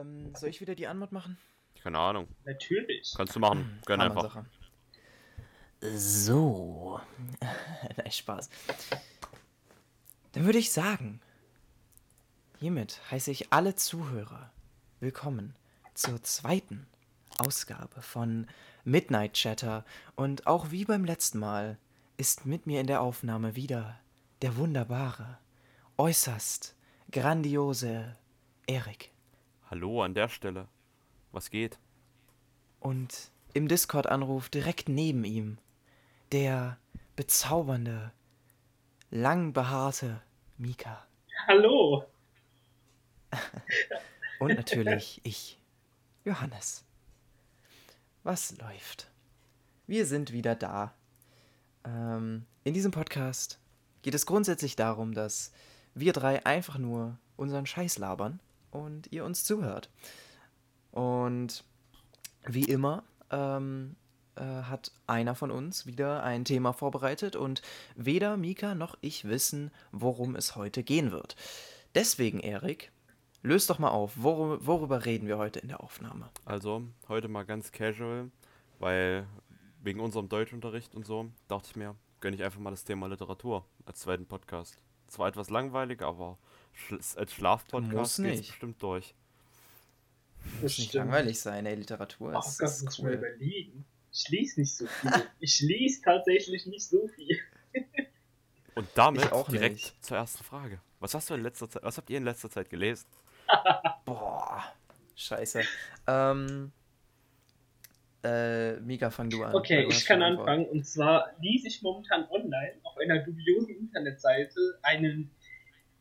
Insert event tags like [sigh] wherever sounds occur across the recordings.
Ähm, soll ich wieder die Anmod machen? Keine Ahnung. Natürlich. Kannst du machen. Gönn einfach. Hammer-Sache. So. [laughs] Nein, Spaß. Dann würde ich sagen, hiermit heiße ich alle Zuhörer willkommen zur zweiten Ausgabe von Midnight Chatter. Und auch wie beim letzten Mal ist mit mir in der Aufnahme wieder der wunderbare, äußerst grandiose Erik. Hallo an der Stelle. Was geht? Und im Discord-Anruf direkt neben ihm der bezaubernde, langbehaarte Mika. Hallo. [laughs] Und natürlich ich, Johannes. Was läuft? Wir sind wieder da. Ähm, in diesem Podcast geht es grundsätzlich darum, dass wir drei einfach nur unseren Scheiß labern und ihr uns zuhört. Und wie immer ähm, äh, hat einer von uns wieder ein Thema vorbereitet und weder Mika noch ich wissen, worum es heute gehen wird. Deswegen, Erik, löst doch mal auf, worum, worüber reden wir heute in der Aufnahme? Also, heute mal ganz casual, weil wegen unserem Deutschunterricht und so, dachte ich mir, gönne ich einfach mal das Thema Literatur als zweiten Podcast. Zwar etwas langweilig, aber als Muss Schlafpodcast geht es nicht. bestimmt durch. Muss nicht langweilig sein, ey, Literatur Ach, ist, das muss ist ich mal cool. überlegen. Ich lese nicht so viel. ich lese tatsächlich nicht so viel. [laughs] Und damit auch direkt nicht. zur ersten Frage. Was hast du in letzter Zeit, was habt ihr in letzter Zeit gelesen? [laughs] Boah, scheiße. Ähm, äh, Mika, fang du an. Okay, du ich kann anfangen. Und zwar lese ich momentan online auf einer dubiosen Internetseite einen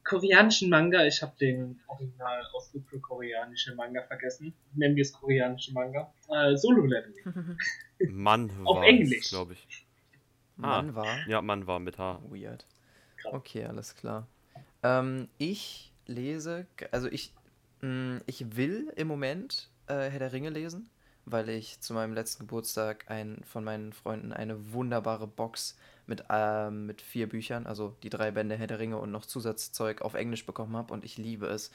koreanischen Manga. Ich habe den Originalausdruck für koreanische Manga vergessen. Nennen wir es koreanische Manga. Äh, Solo Leveling. [laughs] Mann Auf war Englisch. glaube ich. Mann war. Ja, Mann war mit H. Weird. Krass. Okay, alles klar. Ähm, ich lese, also ich, mh, ich will im Moment äh, Herr der Ringe lesen, weil ich zu meinem letzten Geburtstag ein, von meinen Freunden eine wunderbare Box mit, ähm, mit vier Büchern, also die drei Bände Herr der Ringe und noch Zusatzzeug auf Englisch bekommen habe und ich liebe es.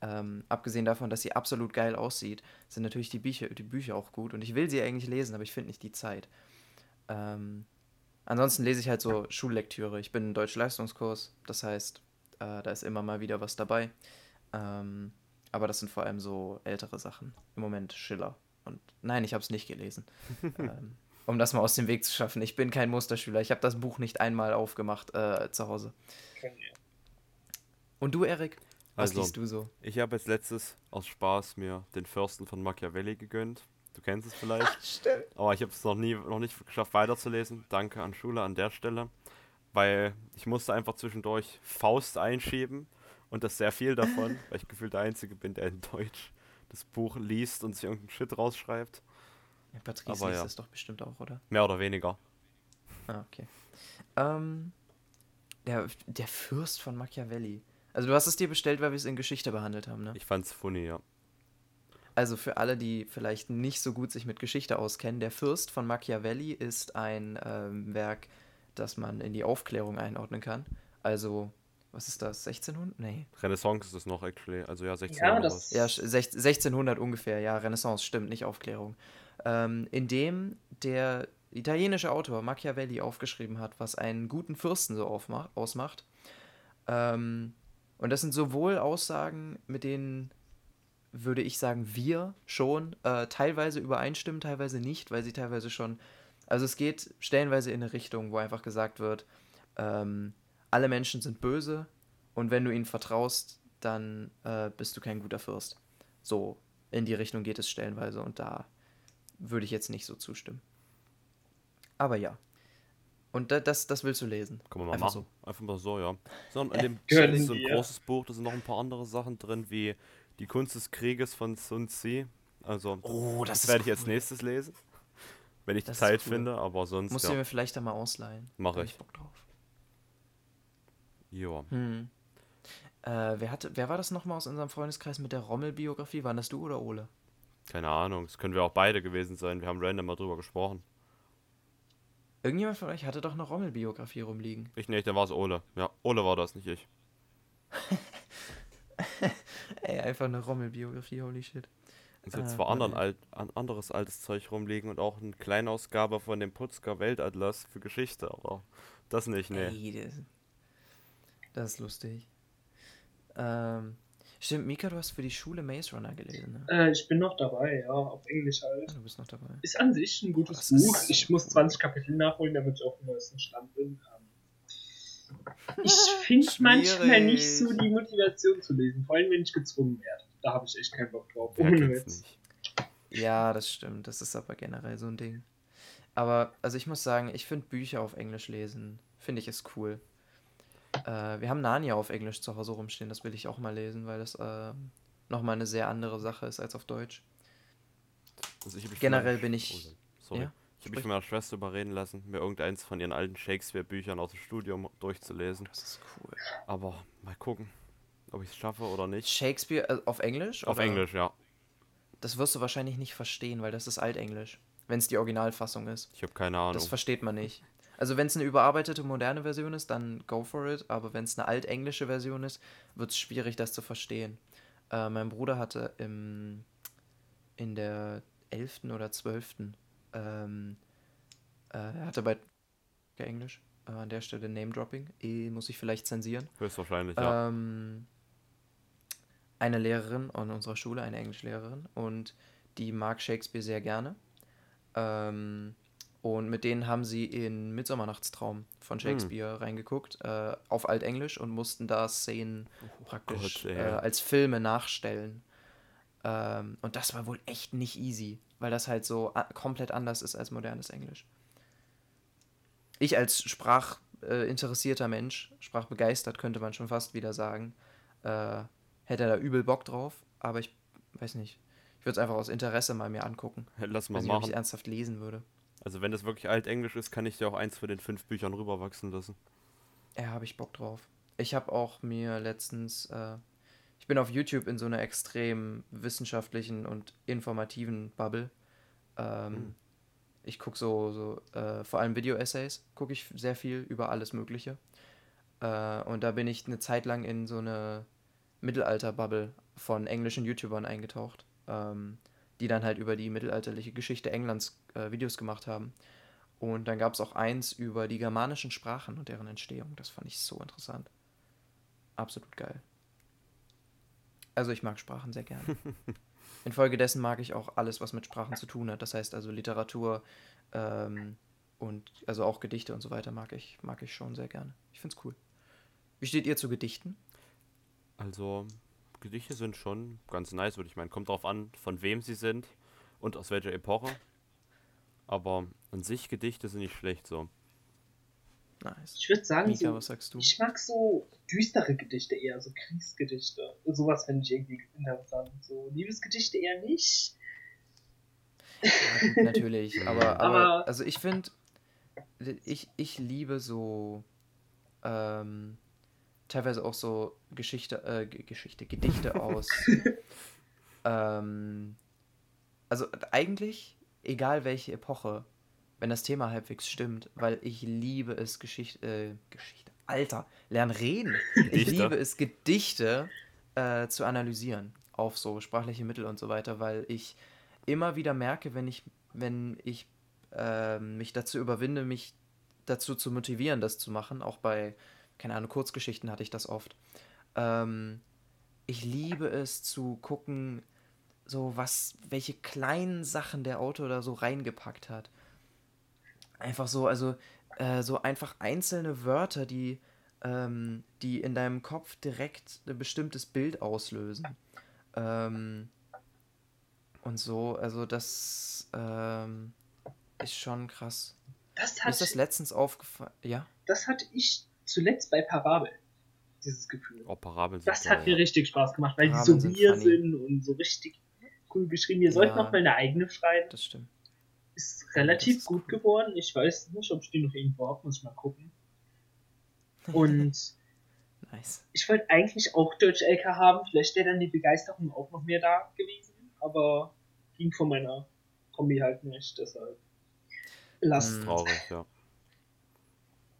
Ähm, abgesehen davon, dass sie absolut geil aussieht, sind natürlich die Bücher, die Bücher auch gut und ich will sie eigentlich lesen, aber ich finde nicht die Zeit. Ähm, ansonsten lese ich halt so Schullektüre. Ich bin im Deutsch-Leistungskurs, das heißt, äh, da ist immer mal wieder was dabei. Ähm, aber das sind vor allem so ältere Sachen. Im Moment Schiller. Und nein, ich habe es nicht gelesen. [laughs] ähm, um das mal aus dem Weg zu schaffen. Ich bin kein Musterschüler. Ich habe das Buch nicht einmal aufgemacht äh, zu Hause. Und du, Erik? Was Also, liest du so? Ich habe jetzt letztes aus Spaß mir den Fürsten von Machiavelli gegönnt. Du kennst es vielleicht. [laughs] Stimmt. Aber ich habe es noch nie, noch nicht geschafft weiterzulesen. Danke an Schule an der Stelle. Weil ich musste einfach zwischendurch Faust einschieben und das sehr viel davon, [laughs] weil ich gefühlt der Einzige bin, der in Deutsch das Buch liest und sich irgendeinen Shit rausschreibt. Ja, Patrice Aber liest ja. das doch bestimmt auch, oder? Mehr oder weniger. Ah, okay. Ähm, der, der Fürst von Machiavelli. Also du hast es dir bestellt, weil wir es in Geschichte behandelt haben, ne? Ich fand's funny, ja. Also für alle, die vielleicht nicht so gut sich mit Geschichte auskennen, der Fürst von Machiavelli ist ein ähm, Werk, das man in die Aufklärung einordnen kann. Also, was ist das? 1600? Nee. Renaissance ist es noch, actually. Also ja, 16 Ja, das-. Ja, sch- sech- 1600 ungefähr. Ja, Renaissance, stimmt, nicht Aufklärung. Ähm, in dem der italienische Autor Machiavelli aufgeschrieben hat, was einen guten Fürsten so ausmacht. Ähm, und das sind sowohl Aussagen, mit denen würde ich sagen, wir schon äh, teilweise übereinstimmen, teilweise nicht, weil sie teilweise schon. Also es geht stellenweise in eine Richtung, wo einfach gesagt wird, ähm, alle Menschen sind böse und wenn du ihnen vertraust, dann äh, bist du kein guter Fürst. So in die Richtung geht es stellenweise und da würde ich jetzt nicht so zustimmen. Aber ja. Und da, das, das willst du lesen. Kann man mal Einfach machen. Einfach mal so, ja. Sondern in dem Gönnen das ist so ein wir. großes Buch, da sind noch ein paar andere Sachen drin, wie Die Kunst des Krieges von Sun Tzu. Also, Oh, das, das werde ich als cool. nächstes lesen. Wenn ich Das Zeit cool. finde, aber sonst, Musst du ja. mir vielleicht da mal ausleihen. Mach Da hab ich. Bock drauf. Ja. Hm. Äh, wer, hatte, wer war das nochmal aus unserem Freundeskreis mit der Rommel-Biografie? Waren das du oder Ole? Keine Ahnung, es können wir auch beide gewesen sein. Wir haben random mal drüber gesprochen. Irgendjemand von euch hatte doch eine Rommel-Biografie rumliegen. Ich nicht, dann war es Ole. Ja, Ole war das, nicht ich. [laughs] Ey, einfach eine Rommelbiografie, holy shit. Also jetzt Äh, zwar anderen alt, anderes altes Zeug rumliegen und auch eine Kleinausgabe von dem Putzker Weltatlas für Geschichte, aber das nicht, nee. Ey, das, das ist lustig. Ähm, stimmt, Mika, du hast für die Schule Maze Runner gelesen, ne? Äh, ich bin noch dabei, ja, auf Englisch Ah, halt. Du bist noch dabei. Ist an sich ein gutes ist Buch. so Ich muss cool. 20 Kapitel nachholen, damit ich auf dem neuesten Stand bin. Ähm, Ich [laughs] finde manchmal nicht so die Motivation zu lesen, vor allem wenn ich gezwungen werde. Da habe ich echt keinen Bock drauf. Ja, das stimmt. Das ist aber generell so ein Ding. Aber, also ich muss sagen, ich finde Bücher auf Englisch lesen, finde ich ist cool. Äh, wir haben Narnia auf Englisch zu Hause rumstehen, das will ich auch mal lesen, weil das äh, nochmal eine sehr andere Sache ist als auf Deutsch. Also Generell bin ich- Oh, sorry. Ja, Ich habe mich von meiner Schwester überreden lassen, mir irgendeins von ihren alten Shakespeare-Büchern aus dem Studium durchzulesen. Das ist cool. Aber mal gucken, ob ich es schaffe oder nicht. Shakespeare äh, auf Englisch? Auf oder? Englisch, ja. Das wirst du wahrscheinlich nicht verstehen, weil das ist Altenglisch. Wenn es die Originalfassung ist. Ich habe keine Ahnung. Das versteht man nicht. Also wenn es eine überarbeitete moderne Version ist, dann go for it. Aber wenn es eine altenglische Version ist, wird es schwierig, das zu verstehen. Äh, mein Bruder hatte im, in der 11. oder 12. Ähm, äh, er hatte bei Englisch äh, an der Stelle Name-Dropping. Eh, muss ich vielleicht zensieren. Höchstwahrscheinlich, ja. Ähm, eine Lehrerin an unserer Schule, eine Englischlehrerin, und die mag Shakespeare sehr gerne. Ähm, und mit denen haben sie in Midsommernachtstraum von Shakespeare reingeguckt, äh, auf Altenglisch und mussten da Szenen praktisch Gott, äh, als Filme nachstellen. Ähm, und das war wohl echt nicht easy, weil das halt so komplett anders ist als modernes Englisch. Ich als sprachinteressierter äh, Mensch, sprachbegeistert könnte man schon fast wieder sagen, äh, hätte da übel Bock drauf, aber ich weiß nicht. Ich würde es einfach aus Interesse mal mir angucken. Lass mal Weiß nicht, ob ich machen. es ernsthaft lesen würde. Also wenn das wirklich altenglisch ist, kann ich dir auch eins von den fünf Büchern rüberwachsen lassen. Ja, habe ich Bock drauf. Ich habe auch mir letztens, äh, ich bin auf YouTube in so einer extrem wissenschaftlichen und informativen Bubble. Ähm, Hm. Ich gucke so, so äh, vor allem Video-Essays, gucke ich sehr viel über alles Mögliche. Äh, und da bin ich eine Zeit lang in so eine Mittelalter-Bubble von englischen YouTubern eingetaucht, ähm, die dann halt über die mittelalterliche Geschichte Englands äh, Videos gemacht haben. Und dann gab es auch eins über die germanischen Sprachen und deren Entstehung. Das fand ich so interessant. Absolut geil. Also ich mag Sprachen sehr gerne. [laughs] Infolgedessen mag ich auch alles, was mit Sprachen zu tun hat. Das heißt also Literatur ähm, und also auch Gedichte und so weiter mag ich, mag ich schon sehr gerne. Ich find's cool. Wie steht ihr zu Gedichten? Also, Gedichte sind schon ganz nice, würde ich meinen. Kommt drauf an, von wem sie sind und aus welcher Epoche. Aber an sich Gedichte sind nicht schlecht so. Nice. Ich würde sagen, Mika, so, was sagst du? ich mag so düstere Gedichte eher, so Kriegsgedichte. Sowas finde ich irgendwie interessant. So Liebesgedichte eher nicht. Ja, gut, natürlich, [laughs] aber, aber, Aber- also ich finde, ich, ich liebe so ähm, teilweise auch so Geschichte, äh, Geschichte, Gedichte [laughs] aus. ähm, also eigentlich, egal welche Epoche, wenn das Thema halbwegs stimmt, weil ich liebe es, Geschichte, äh, Geschichte, Alter, lern reden. Ich Gedichte. liebe es, Gedichte äh, zu analysieren auf so sprachliche Mittel und so weiter, weil ich immer wieder merke, wenn ich, wenn ich ähm, mich dazu überwinde, mich dazu zu motivieren, das zu machen, auch bei, keine Ahnung, Kurzgeschichten hatte ich das oft. Ähm, ich liebe es zu gucken, so was, welche kleinen Sachen der Autor da so reingepackt hat. Einfach so, also äh, so einfach einzelne Wörter, die, ähm, die in deinem Kopf direkt ein bestimmtes Bild auslösen. Ähm, und so, also das ähm, ist schon krass. Das Mir hat, ist das letztens aufgefallen. Ja? das hatte ich zuletzt bei Parabel. Dieses Gefühl. Oh, Parabeln sind Das geil, hat mir ja. richtig Spaß gemacht, weil Parabeln die so sind wir sind und so richtig cool geschrieben. Ihr sollt Ja. noch mal eine eigene schreiben. Das stimmt. Ist relativ ist gut cool. geworden. Ich weiß nicht, ob ich die noch irgendwo habe, muss ich mal gucken. Und [laughs] Nice. ich wollte eigentlich auch Deutsch LK haben. Vielleicht wäre dann die Begeisterung auch noch mehr da gewesen. Aber ging von meiner Kombi halt nicht. Deshalb lasst. Mm. Traurig, ja.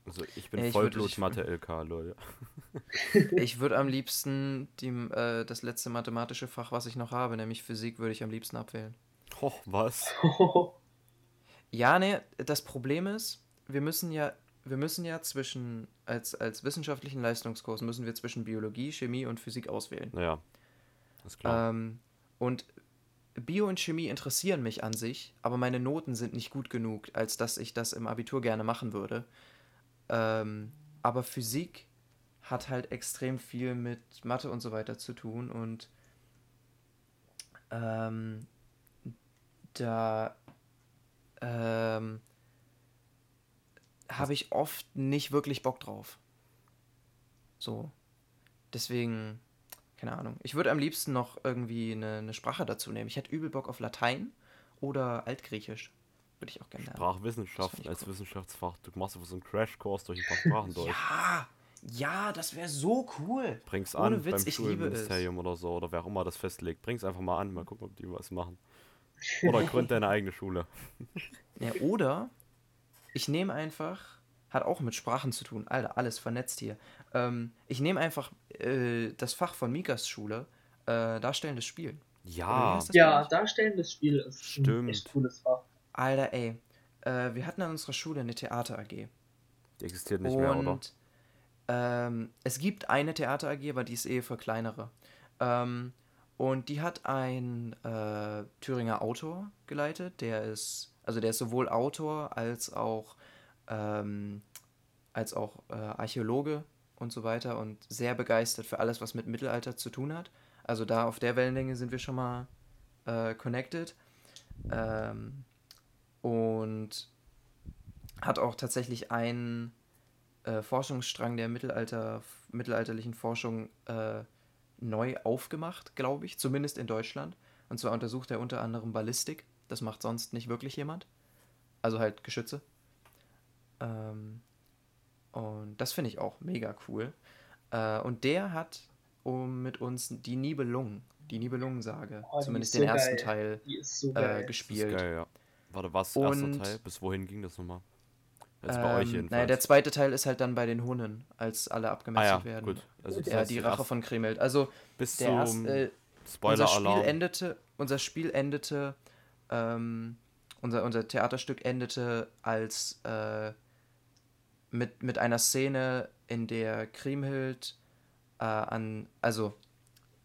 Also ich bin Ja, ich würd- Vollblut ich- würde [laughs] [laughs] am liebsten die, äh, das letzte mathematische Fach, was ich noch habe, nämlich Physik, würde ich am liebsten abwählen. Oh, was? [laughs] Ja, nee, das Problem ist, wir müssen ja, wir müssen ja zwischen, als, als wissenschaftlichen Leistungskurs müssen wir zwischen Biologie, Chemie und Physik auswählen. Naja, ist klar. Ähm, und Bio und Chemie interessieren mich an sich, aber meine Noten sind nicht gut genug, als dass ich das im Abitur gerne machen würde. Ähm, aber Physik hat halt extrem viel mit Mathe und so weiter zu tun und ähm, da ähm, habe ich oft nicht wirklich Bock drauf. So. Deswegen, keine Ahnung. Ich würde am liebsten noch irgendwie eine, eine Sprache dazu nehmen. Ich hätte übel Bock auf Latein oder Altgriechisch. Würde ich auch gerne lernen. Ich als Wissenschaftsfach. Du machst einfach so einen Crashkurs durch ein paar Sprachen durch. Ja, ja, das wäre so cool. Bring's Ohne an Witz, beim ich liebe es. Schulministerium oder so oder wer auch immer das festlegt. Bring's einfach mal an, mal gucken, ob die was machen. Oder [laughs] gründ deine eigene Schule. Ja, oder ich nehme einfach, hat auch mit Sprachen zu tun, Alter, alles vernetzt hier. Ähm, ich nehme einfach äh, das Fach von Mikas Schule, äh, Darstellendes Spiel. Ja, ja, Darstellendes Spiel ist ein Stimmt. echt cooles Fach. Alter, ey. Äh, wir hatten an unserer Schule eine Theater-AG. die existiert nicht mehr, oder? Und ähm, es gibt eine Theater AG, aber die ist eh für kleinere. Ähm, und die hat ein äh, Thüringer Autor geleitet, der ist, also der ist sowohl Autor als auch, ähm, als auch äh, Archäologe und so weiter und sehr begeistert für alles, was mit Mittelalter zu tun hat. Also da auf der Wellenlänge sind wir schon mal äh, connected. Ähm, und hat auch tatsächlich einen äh, Forschungsstrang der Mittelalter, mittelalterlichen Forschung äh, neu aufgemacht, glaube ich, zumindest in Deutschland. Und zwar untersucht er unter anderem Ballistik. Das macht sonst nicht wirklich jemand. Also halt Geschütze. Ähm, und das finde ich auch mega cool. Äh, und der hat um mit uns die Nibelungen, die Nibelungensage, Oh, zumindest den so ersten geil. Teil Die ist so äh, geil. Das ist gespielt. geil, ja. Warte, was? Und- Erster Teil? Bis wohin ging das nochmal? Also bei euch Ähm, jedenfalls. naja, der zweite Teil ist halt dann bei den Hunnen, als alle ah abgemetzelt ja, werden. gut. Also das Ja, heißt, die Rache von Kremelt. Also bis der zum erste, äh, unser. Spiel endete, unser Spiel endete, ähm, unser, unser Theaterstück endete als äh, mit, mit einer Szene, in der Kriemhild äh, an, also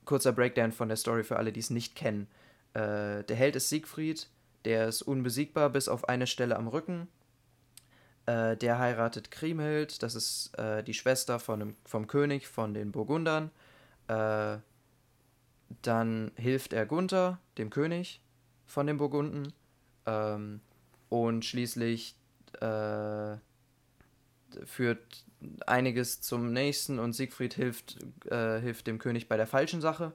kurzer Breakdown von der Story für alle, die es nicht kennen. Äh, der Held ist Siegfried, der ist unbesiegbar bis auf eine Stelle am Rücken. Äh, der heiratet Kriemhild, das ist äh, die Schwester von dem, vom König von den Burgundern. Äh, dann hilft er Gunther, dem König von den Burgunden. Ähm, und schließlich äh, führt einiges zum nächsten und Siegfried hilft, äh, hilft dem König bei der falschen Sache,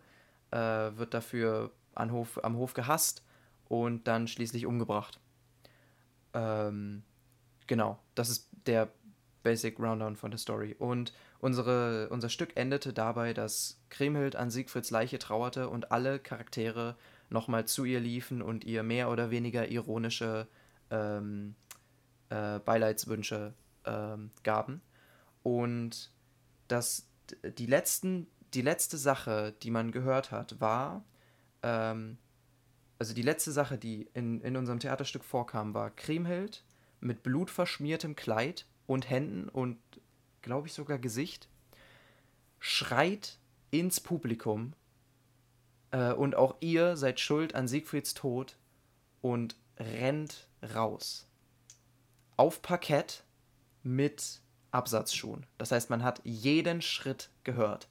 äh, wird dafür an Hof, am Hof gehasst und dann schließlich umgebracht. Ähm, genau, das ist der Basic Rundown von der Story. Und unsere, unser Stück endete dabei, dass Kriemhild an Siegfrieds Leiche trauerte und alle Charaktere nochmal zu ihr liefen und ihr mehr oder weniger ironische ähm, äh, Beileidswünsche ähm, gaben. Und das, die, letzten, die letzte Sache, die man gehört hat, war, ähm, also die letzte Sache, die in, in unserem Theaterstück vorkam, war Kriemhild mit blutverschmiertem Kleid und Händen und, glaube ich, sogar Gesicht, schreit ins Publikum äh, und auch ihr seid schuld an Siegfrieds Tod und rennt raus. Auf Parkett mit Absatzschuhen. Das heißt, man hat jeden Schritt gehört.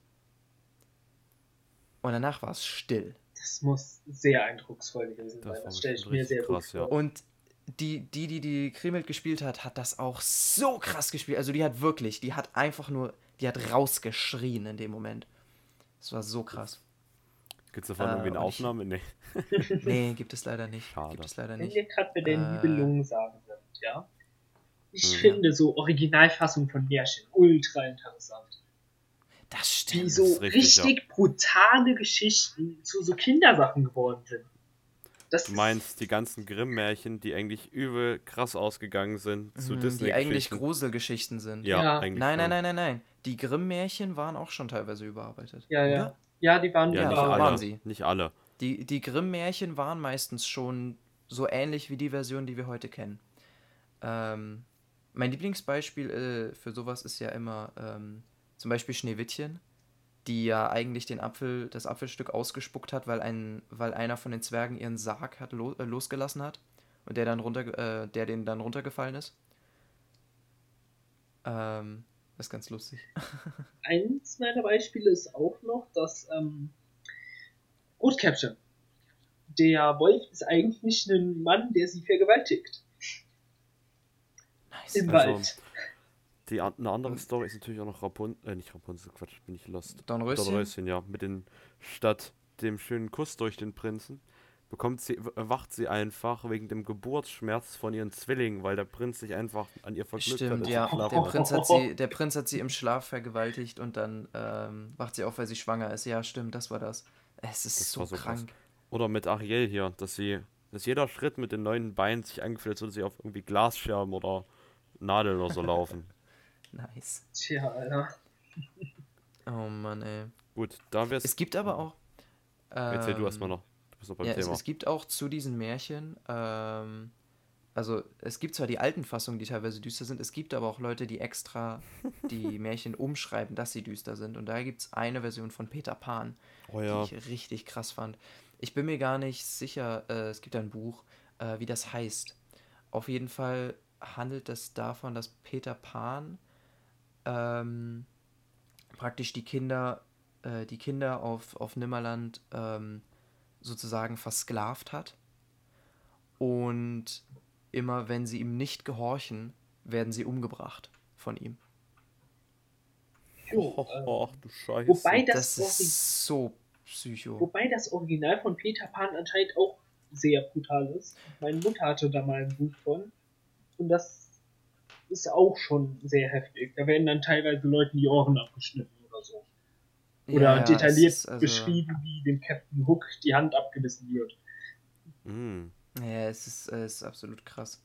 Und danach war es still. Das muss sehr eindrucksvoll gewesen Das sein. Das stelle ich mir sehr gut krass, ja. vor. Und die, die, die die Krimelt gespielt hat, hat das auch so krass gespielt. Also die hat wirklich, die hat einfach nur, die hat rausgeschrien in dem Moment. Das war so krass. Gibt es davon Äh, irgendwie eine ich- Aufnahme? Nee. [laughs] Nee, [laughs] gibt es leider nicht. Schade. Gibt es leider Wenn nicht. wir gerade bei den Äh. Nibelungen sagen sind, ja. Ich Mhm. finde so Originalfassung von Märchen ultra interessant. Das Die stimmt. so ist richtig, richtig, brutale Geschichten zu so Kindersachen geworden sind. Das Du meinst die ganzen Grimm-Märchen, die eigentlich übel krass ausgegangen sind zu Mhm, Disney. die eigentlich Gruselgeschichten sind. Ja, Ja. eigentlich. Nein, nein, nein, nein, nein. Die Grimm-Märchen waren auch schon teilweise überarbeitet. Ja, ja. oder? Ja, die waren Ja, Ja, nicht waren alle. sie. Nicht alle. Die, die Grimm-Märchen waren meistens schon so ähnlich wie die Version, die wir heute kennen. Ähm, mein Lieblingsbeispiel äh, für sowas ist ja immer ähm, zum Beispiel Schneewittchen, die ja eigentlich den Apfel, das Apfelstück ausgespuckt hat, weil, ein, weil einer von den Zwergen ihren Sarg hat lo, äh, losgelassen hat und der dann runter, äh, der den dann runtergefallen ist. Ähm, das ist ganz lustig. [laughs] Eins meiner Beispiele ist auch noch, dass ähm, Rotkäppchen. Der Wolf ist eigentlich ein Mann, der sie vergewaltigt. Nice. Im Also, Wald. Die, eine andere Story ist natürlich auch noch Rapunzel, äh, nicht Rapunzel, Quatsch, bin ich lost. Dornröschen? Dornröschen, ja. Mit den, statt dem schönen Kuss durch den Prinzen, bekommt sie, wacht sie einfach wegen dem Geburtsschmerz von ihren Zwillingen, weil der Prinz sich einfach an ihr verglückt Stimmt, hat. ja. als sie Der hat. Prinz, hat sie, [laughs] der Prinz hat sie im Schlaf vergewaltigt und dann ähm, wacht sie auf, weil sie schwanger ist. Ja, stimmt, das war das. Es ist Das so, so krass. krank. Oder mit Ariel hier, dass sie, dass jeder Schritt mit den neuen Beinen sich angefühlt, als würde sie auf irgendwie Glasscherben oder Nadeln oder so laufen. Nice. Tja, Alter. Oh Mann, ey. Gut, da wär's. Es gibt aber auch. Erzähl du ähm, erstmal noch. Du bist noch beim Ja, es, Thema. es gibt auch zu diesen Märchen, ähm, also es gibt zwar die alten Fassungen, die teilweise düster sind, es gibt aber auch Leute, die extra die [laughs] Märchen umschreiben, dass sie düster sind. Und da gibt es eine Version von Peter Pan, oh ja. die ich richtig krass fand. Ich bin mir gar nicht sicher, äh, es gibt ein Buch, äh, wie das heißt. Auf jeden Fall handelt es davon, dass Peter Pan ähm, praktisch die Kinder, äh, die Kinder auf, auf Nimmerland ähm, sozusagen versklavt hat. Und immer wenn sie ihm nicht gehorchen, werden sie umgebracht von ihm. Oh, oh, ach du Scheiße. wobei Das, das, ist so psycho. wobei das Original von Peter Pan anscheinend auch sehr brutal ist. Meine Mutter hatte da mal ein Buch von. Und das ist auch schon sehr heftig. Da werden dann teilweise Leuten die Ohren abgeschnitten oder so. Oder Ja, detailliert also- beschrieben, wie dem Captain Hook die Hand abgebissen wird. Mm. Ja, es ist, es ist absolut krass.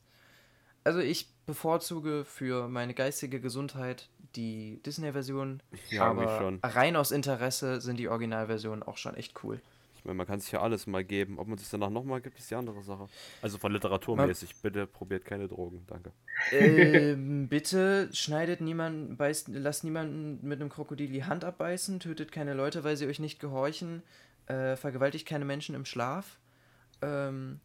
Also ich bevorzuge für meine geistige Gesundheit die Disney-Version, Ja, aber schon. rein aus Interesse sind die Originalversionen auch schon echt cool. Ich meine, man kann sich ja alles mal geben. Ob man sich danach nochmal gibt, ist die andere Sache. Also von literaturmäßig. Bitte probiert keine Drogen. Danke. ähm, [laughs] bitte schneidet niemanden, beißt, lasst niemanden mit einem Krokodil die Hand abbeißen, tötet keine Leute, weil sie euch nicht gehorchen, äh, vergewaltigt keine Menschen im Schlaf, ähm,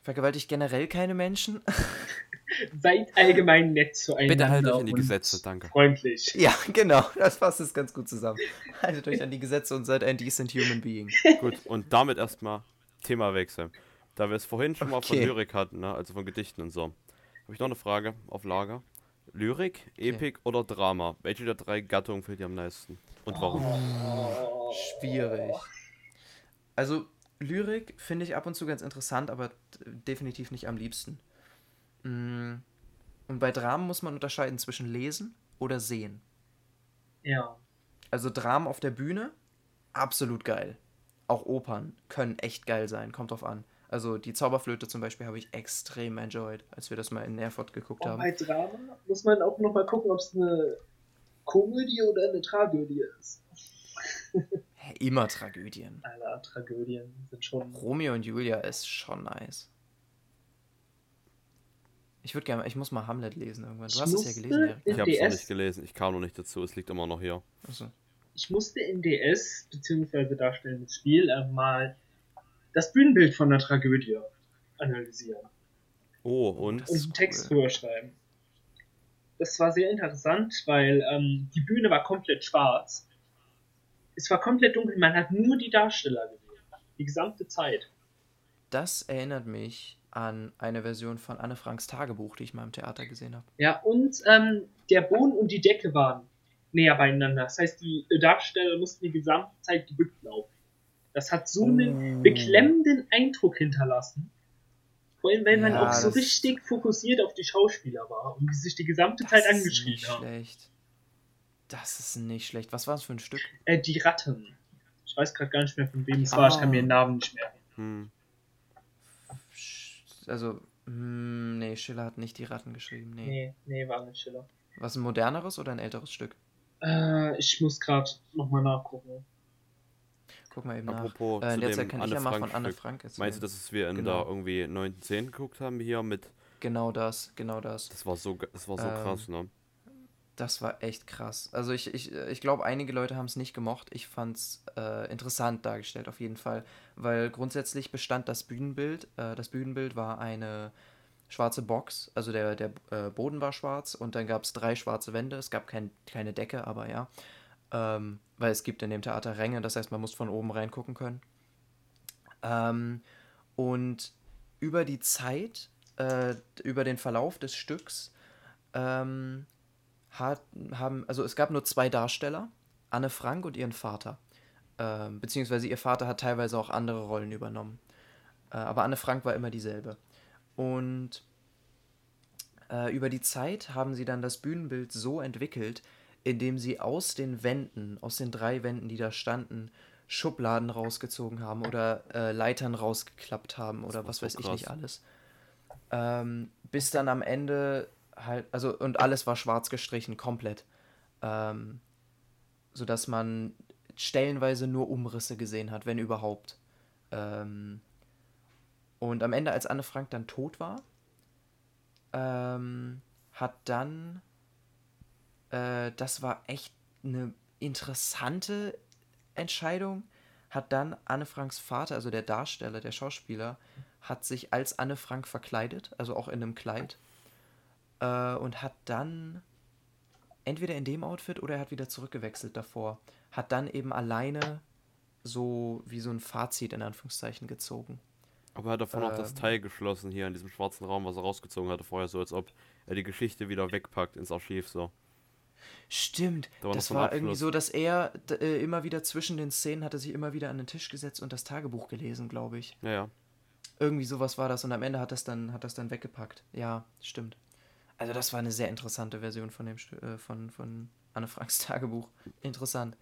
vergewaltigt generell keine Menschen. [laughs] Seid allgemein nett zueinander. Bitte haltet euch an die Gesetze. Danke. Freundlich. ja, genau, das fasst es ganz gut zusammen. Haltet euch an die Gesetze und seid ein decent human being. Gut, und damit erstmal Themawechsel. Da wir es vorhin schon mal von Okay. Lyrik hatten, ne? also von Gedichten und so, habe ich noch eine Frage auf Lager. Lyrik, Epik oder Drama? Welche der drei Gattungen fehlt dir am meisten? Und warum? Oh. Schwierig. Also, Lyrik finde ich ab und zu ganz interessant, aber definitiv nicht am liebsten. Mm, Und bei Dramen muss man unterscheiden zwischen Lesen oder Sehen. Ja. Also Dramen auf der Bühne, absolut geil. Auch Opern können echt geil sein, kommt drauf an. Also die Zauberflöte zum Beispiel habe ich extrem enjoyed, als wir das mal in Erfurt geguckt Und haben. bei Drama muss man auch nochmal gucken, ob es eine Komödie oder eine Tragödie ist. Immer Tragödien. Alter, Tragödien sind schon. Romeo und Julia ist schon nice. Ich würde gerne, ich muss mal Hamlet lesen irgendwann. Du Ich hast es ja gelesen, Erik. in Ich habe es noch nicht gelesen. Ich kam noch nicht dazu. Es liegt immer noch hier. Achso. Ich musste in DS, beziehungsweise darstellendes Spiel, äh, mal das Bühnenbild von der Tragödie analysieren Oh, und? Und einen Text cool. drüber schreiben. Das war sehr interessant, weil ähm, die Bühne war komplett schwarz. Es war komplett dunkel, man hat nur die Darsteller gesehen. Die gesamte Zeit. Das erinnert mich an eine Version von Anne Franks Tagebuch, die ich mal im Theater gesehen habe. Ja, und ähm, der Boden und die Decke waren näher beieinander. Das heißt, die Darsteller mussten die gesamte Zeit gebückt laufen. Das hat so einen Oh. beklemmenden Eindruck hinterlassen. Vor allem, weil man Ja, auch so das- richtig fokussiert auf die Schauspieler war und die sich die gesamte Zeit Das angeschrien nicht haben. schlecht. Das ist nicht schlecht. Was war es für ein Stück? Äh, die Ratten. Ich weiß gerade gar nicht mehr, von wem es war. Ich kann mir den Namen nicht merken. Hm. Also, hm, nee, Schiller hat nicht die Ratten geschrieben. Nee. Nee, nee, war nicht Schiller. Was ein moderneres oder ein älteres Stück? Äh, ich muss gerade nochmal nachgucken. Guck mal eben Apropos nach. Äh, in zu der dem Zeit kann ich Anne ja mal Frank von Anne Stück. Frank erzählen. Meinst du, dass wir in Genau. der irgendwie 9.10 geguckt haben hier mit. Genau das, genau das. Das war so, ge- das war so Ähm, krass, ne? Das war echt krass. Also ich, ich, ich glaube, einige Leute haben es nicht gemocht. Ich fand es äh, interessant dargestellt, auf jeden Fall. Weil grundsätzlich bestand das Bühnenbild. Äh, das Bühnenbild war eine schwarze Box. Also der, der äh, Boden war schwarz und dann gab es drei schwarze Wände. Es gab kein, keine Decke, aber ja. Ähm, weil es gibt in dem Theater Ränge, das heißt, man muss von oben reingucken können. Ähm, und über die Zeit, äh, über den Verlauf des Stücks, ähm, hat, haben, also es gab nur zwei Darsteller, Anne Frank und ihren Vater. Ähm, beziehungsweise ihr Vater hat teilweise auch andere Rollen übernommen. Äh, aber Anne Frank war immer dieselbe. Und äh, über die Zeit haben sie dann das Bühnenbild so entwickelt, indem sie aus den Wänden, aus den drei Wänden, die da standen, Schubladen rausgezogen haben oder äh, Leitern rausgeklappt haben oder was so weiß ich krass. nicht alles. Ähm, bis dann am Ende halt, also und alles war schwarz gestrichen, komplett. Ähm, sodass man stellenweise nur Umrisse gesehen hat, wenn überhaupt. Ähm, und am Ende, als Anne Frank dann tot war, ähm, hat dann, äh, das war echt eine interessante Entscheidung, hat dann Anne Franks Vater, also der Darsteller, der Schauspieler, hat sich als Anne Frank verkleidet, also auch in einem Kleid, äh, und hat dann entweder in dem Outfit oder er hat wieder zurückgewechselt davor, hat dann eben alleine so wie so ein Fazit in Anführungszeichen gezogen. Aber er hat davon auch das ähm, Teil geschlossen hier in diesem schwarzen Raum, was er rausgezogen hatte vorher, so als ob er die Geschichte wieder wegpackt ins Archiv, so. Stimmt, Da war das war irgendwie so, dass er äh, immer wieder zwischen den Szenen hat er sich immer wieder an den Tisch gesetzt und das Tagebuch gelesen, glaube ich. Ja, ja. Irgendwie sowas war das und am Ende hat das dann hat das dann weggepackt. Ja, stimmt. Also das war eine sehr interessante Version von dem äh, von von Anne Franks [laughs] Tagebuch. Interessant.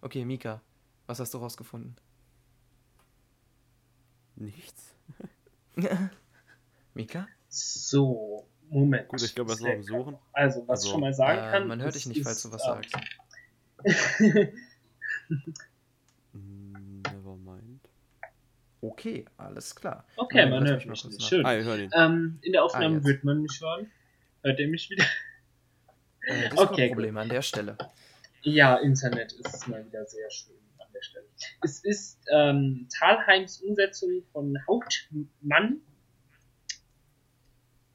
Okay, Mika, was hast du rausgefunden? Nichts. [laughs] Mika? So, Moment. Gut, ich glaube, er ist noch am Suchen. Also, was Also, ich schon mal sagen Äh, kann. man hört dich nicht, falls du was ist, sagst. [laughs] Mm, Never mind. Okay, alles klar. okay, man lass hört mich nicht. Schön. Ah. Ähm, in der Ah, Aufnahme jetzt. wird man mich hören. Hört ihr mich wieder? Äh, Okay, Discord-Probleme an der Stelle. Ja, Internet ist mal wieder sehr schön an der Stelle. Es ist ähm, Talheims Umsetzung von Hauptmann.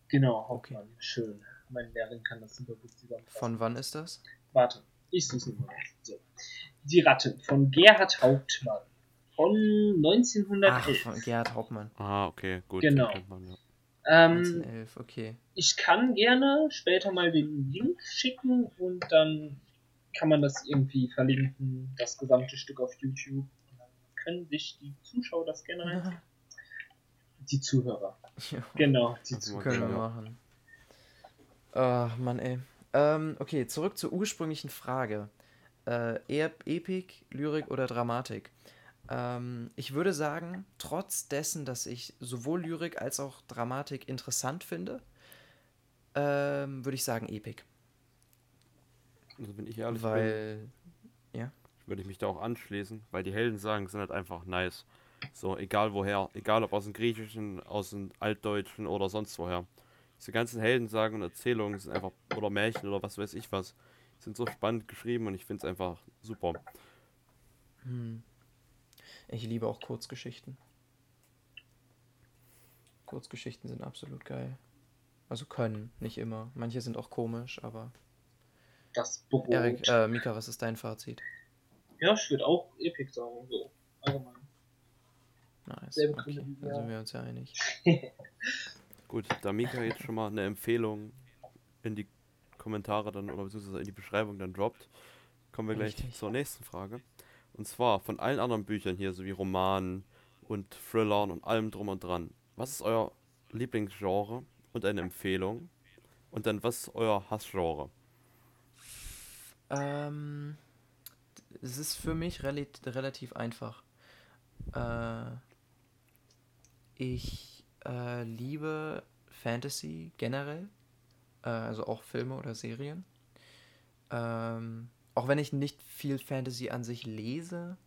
Genau, Hauptmann. Schön. Meine Lehrerin kann das super gut zusammenfassen. Von wann ist das? Warte, ich suche es mal. So. Die Ratte von Gerhard Hauptmann. Von Ach, 1911. von Gerhard Hauptmann. Ah, okay, gut. Genau. man, ja. Ähm, 1911, okay. ich kann gerne später mal den Link schicken und dann kann man das irgendwie verlinken, das gesamte Stück auf YouTube. Und dann können sich die Zuschauer das gerne reinziehen. [laughs] Die Zuhörer. Ja. Genau, die Das Zuhörer. Können wir machen. Ach, Mann, ey. Ähm, okay, zurück zur ursprünglichen Frage. Äh, eher Epik, Lyrik oder Dramatik? Ähm, ich würde sagen, trotz dessen, dass ich sowohl Lyrik als auch Dramatik interessant finde, ähm, würde ich sagen Epik. Also, wenn ich ehrlich bin, Weil, würde ich mich da auch anschließen, weil die Heldensagen sind halt einfach nice. So, egal woher, egal ob aus dem Griechischen, aus dem Altdeutschen oder sonst woher. Diese ganzen Heldensagen und Erzählungen sind einfach, oder Märchen oder was weiß ich was, sind so spannend geschrieben und ich finde es einfach super. hm, ich liebe auch Kurzgeschichten. Kurzgeschichten sind absolut geil. Also können, nicht immer. Manche sind auch komisch, aber Das Brot. Erik, äh, Mika, was ist dein Fazit? ja, ich würde auch Epic sagen, so. Allgemein. Nice. Selbe Okay, Gründe dann wir. sind wir uns ja einig. [laughs] Gut, da Mika jetzt schon mal eine Empfehlung in die Kommentare dann oder beziehungsweise in die Beschreibung dann droppt, kommen wir gleich Richtig. zur nächsten Frage. Und zwar von allen anderen Büchern hier, sowie Romanen und Thrillern und allem drum und dran. Was ist euer Lieblingsgenre und eine Empfehlung? Und dann was ist euer Hassgenre? Ähm, es ist für mich relit relativ einfach. Äh, ich äh, liebe Fantasy generell, äh, also auch Filme oder Serien. Ähm, auch wenn ich nicht viel Fantasy an sich lese,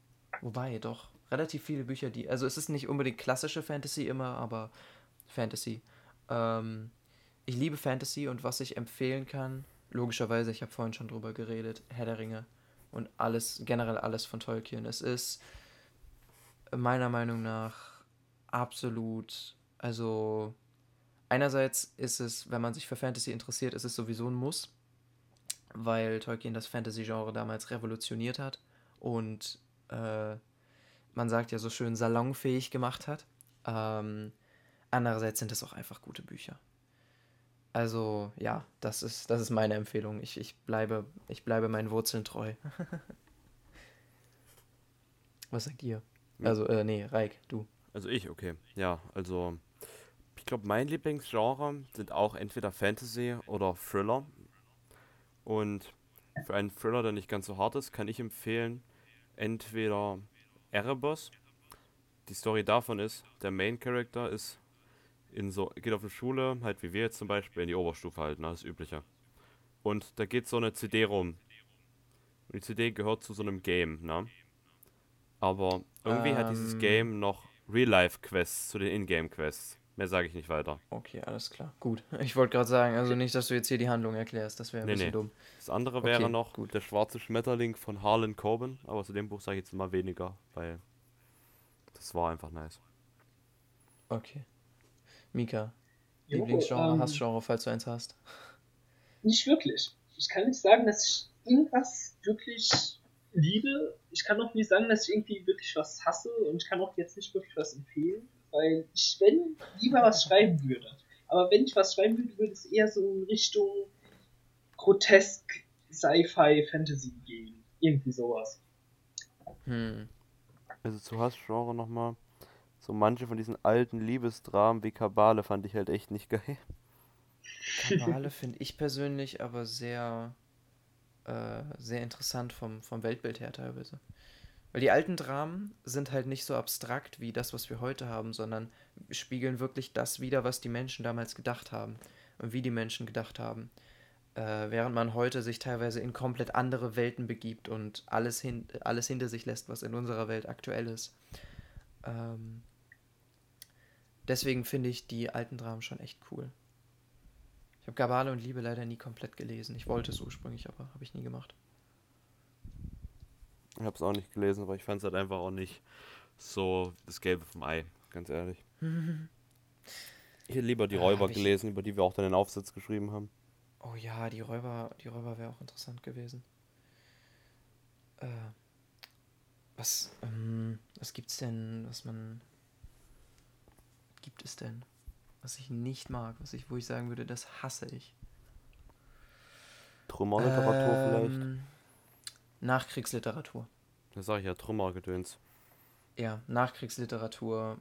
wobei doch relativ viele Bücher, die, also es ist nicht unbedingt klassische Fantasy immer, aber Fantasy. Ähm, ich liebe Fantasy und was ich empfehlen kann, logischerweise, ich habe vorhin schon drüber geredet, Herr der Ringe und alles, generell alles von Tolkien. Es ist meiner Meinung nach absolut, also einerseits ist es, wenn man sich für Fantasy interessiert, ist es sowieso ein Muss, weil Tolkien das Fantasy-Genre damals revolutioniert hat und äh, man sagt ja so schön salonfähig gemacht hat. Ähm, andererseits sind es auch einfach gute Bücher. Also ja, das ist, das ist meine Empfehlung. Ich, ich, bleibe, ich bleibe meinen Wurzeln treu. [laughs] Was sagt ihr? Also, äh, nee, Reik, du. Also ich, okay. Ja, also ich glaube, mein Lieblingsgenre sind auch entweder Fantasy oder Thriller. Und für einen Thriller, der nicht ganz so hart ist, kann ich empfehlen, entweder Erebos. Die Story davon ist, der Main Character ist in so, geht auf eine Schule, halt wie wir jetzt zum Beispiel, in die Oberstufe halt, ne, das Übliche. Und da geht so eine CD rum. Und die CD gehört zu so einem Game, ne? Aber irgendwie ähm, hat dieses ähm. Game noch Real-Life-Quests zu den Ingame-Quests. Mehr sage ich nicht weiter. Okay, alles klar. Gut. [laughs] Ich wollte gerade sagen, also nicht, dass du jetzt hier die Handlung erklärst, das wäre ein nee, bisschen nee. dumm. Das andere wäre okay, noch gut. der schwarze Schmetterling von Harlan Coben, aber zu dem Buch sage ich jetzt mal weniger, weil das war einfach nice. Okay. Mika, jo, Lieblingsgenre, ähm, Hassgenre, falls du eins hast? Nicht wirklich. Ich kann nicht sagen, dass ich irgendwas wirklich liebe. Ich kann auch nicht sagen, dass ich irgendwie wirklich was hasse und ich kann auch jetzt nicht wirklich was empfehlen weil ich, wenn, lieber was schreiben würde. Aber wenn ich was schreiben würde, würde es eher so in Richtung grotesk Sci-Fi Fantasy gehen. Irgendwie sowas. Hm. Also zu Hassgenre nochmal. So manche von diesen alten Liebesdramen wie Kabale fand ich halt echt nicht geil. Kabale finde ich persönlich aber sehr, äh, sehr interessant vom, vom Weltbild her teilweise. Weil die alten Dramen sind halt nicht so abstrakt wie das, was wir heute haben, sondern spiegeln wirklich das wider, was die Menschen damals gedacht haben und wie die Menschen gedacht haben. Äh, während man heute sich teilweise in komplett andere Welten begibt und alles, hin, alles hinter sich lässt, was in unserer Welt aktuell ist. Ähm, deswegen finde ich die alten Dramen schon echt cool. Ich habe Gabale und Liebe leider nie komplett gelesen. Ich wollte es ursprünglich, aber habe ich nie gemacht. Ich habe es auch nicht gelesen, aber ich fand es halt einfach auch nicht so das Gelbe vom Ei, ganz ehrlich. [laughs] ich hätte lieber die Räuber gelesen, über die wir auch dann den Aufsatz geschrieben haben. Oh ja, die Räuber, die Räuber wäre auch interessant gewesen. Äh, was, ähm, was gibt's denn, was man. Gibt es denn? Was ich nicht mag, was ich, wo ich sagen würde, das hasse ich. Trümmerliteratur ähm, vielleicht? Nachkriegsliteratur. Das sage ich ja, Trümmergedöns. Ja, Nachkriegsliteratur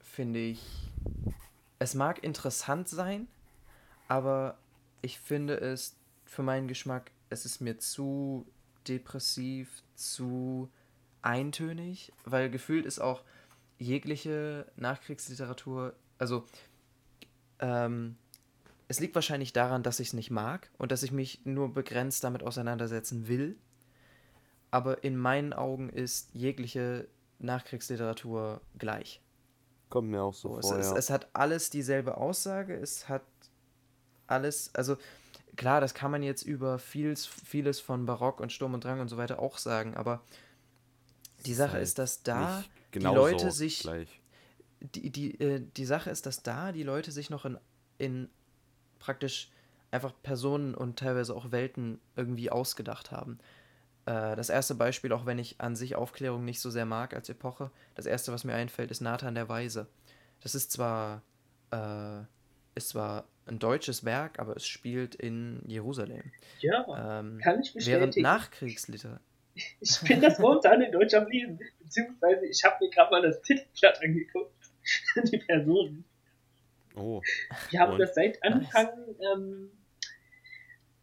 finde ich. Es mag interessant sein, aber ich finde es für meinen Geschmack, es ist mir zu depressiv, zu eintönig, weil gefühlt ist auch jegliche Nachkriegsliteratur, also ähm, es liegt wahrscheinlich daran, dass ich es nicht mag und dass ich mich nur begrenzt damit auseinandersetzen will aber in meinen Augen ist jegliche Nachkriegsliteratur gleich. Kommt mir auch so, so vor, es, ja. es, hat alles dieselbe Aussage, es hat alles, also klar, das kann man jetzt über vieles, vieles von Barock und Sturm und Drang und so weiter auch sagen, aber die Sache ist, dass da die Leute sich gleich. die, die, äh, die Sache ist, dass da die Leute sich noch in, in praktisch einfach Personen und teilweise auch Welten irgendwie ausgedacht haben. Äh, das erste Beispiel, auch wenn ich an sich Aufklärung nicht so sehr mag als Epoche, das erste, was mir einfällt, ist Nathan der Weise. Das ist zwar, äh, ist zwar ein deutsches Werk, aber es spielt in Jerusalem. Ja, ähm, kann ich bestätigen. Während Nachkriegsliter. [laughs] Ich bin das momentan in Deutsch am Lesen, beziehungsweise ich habe mir gerade mal das Titelblatt angeguckt. [laughs] Die Personen. Oh. Wir haben Und? das seit Anfang ähm,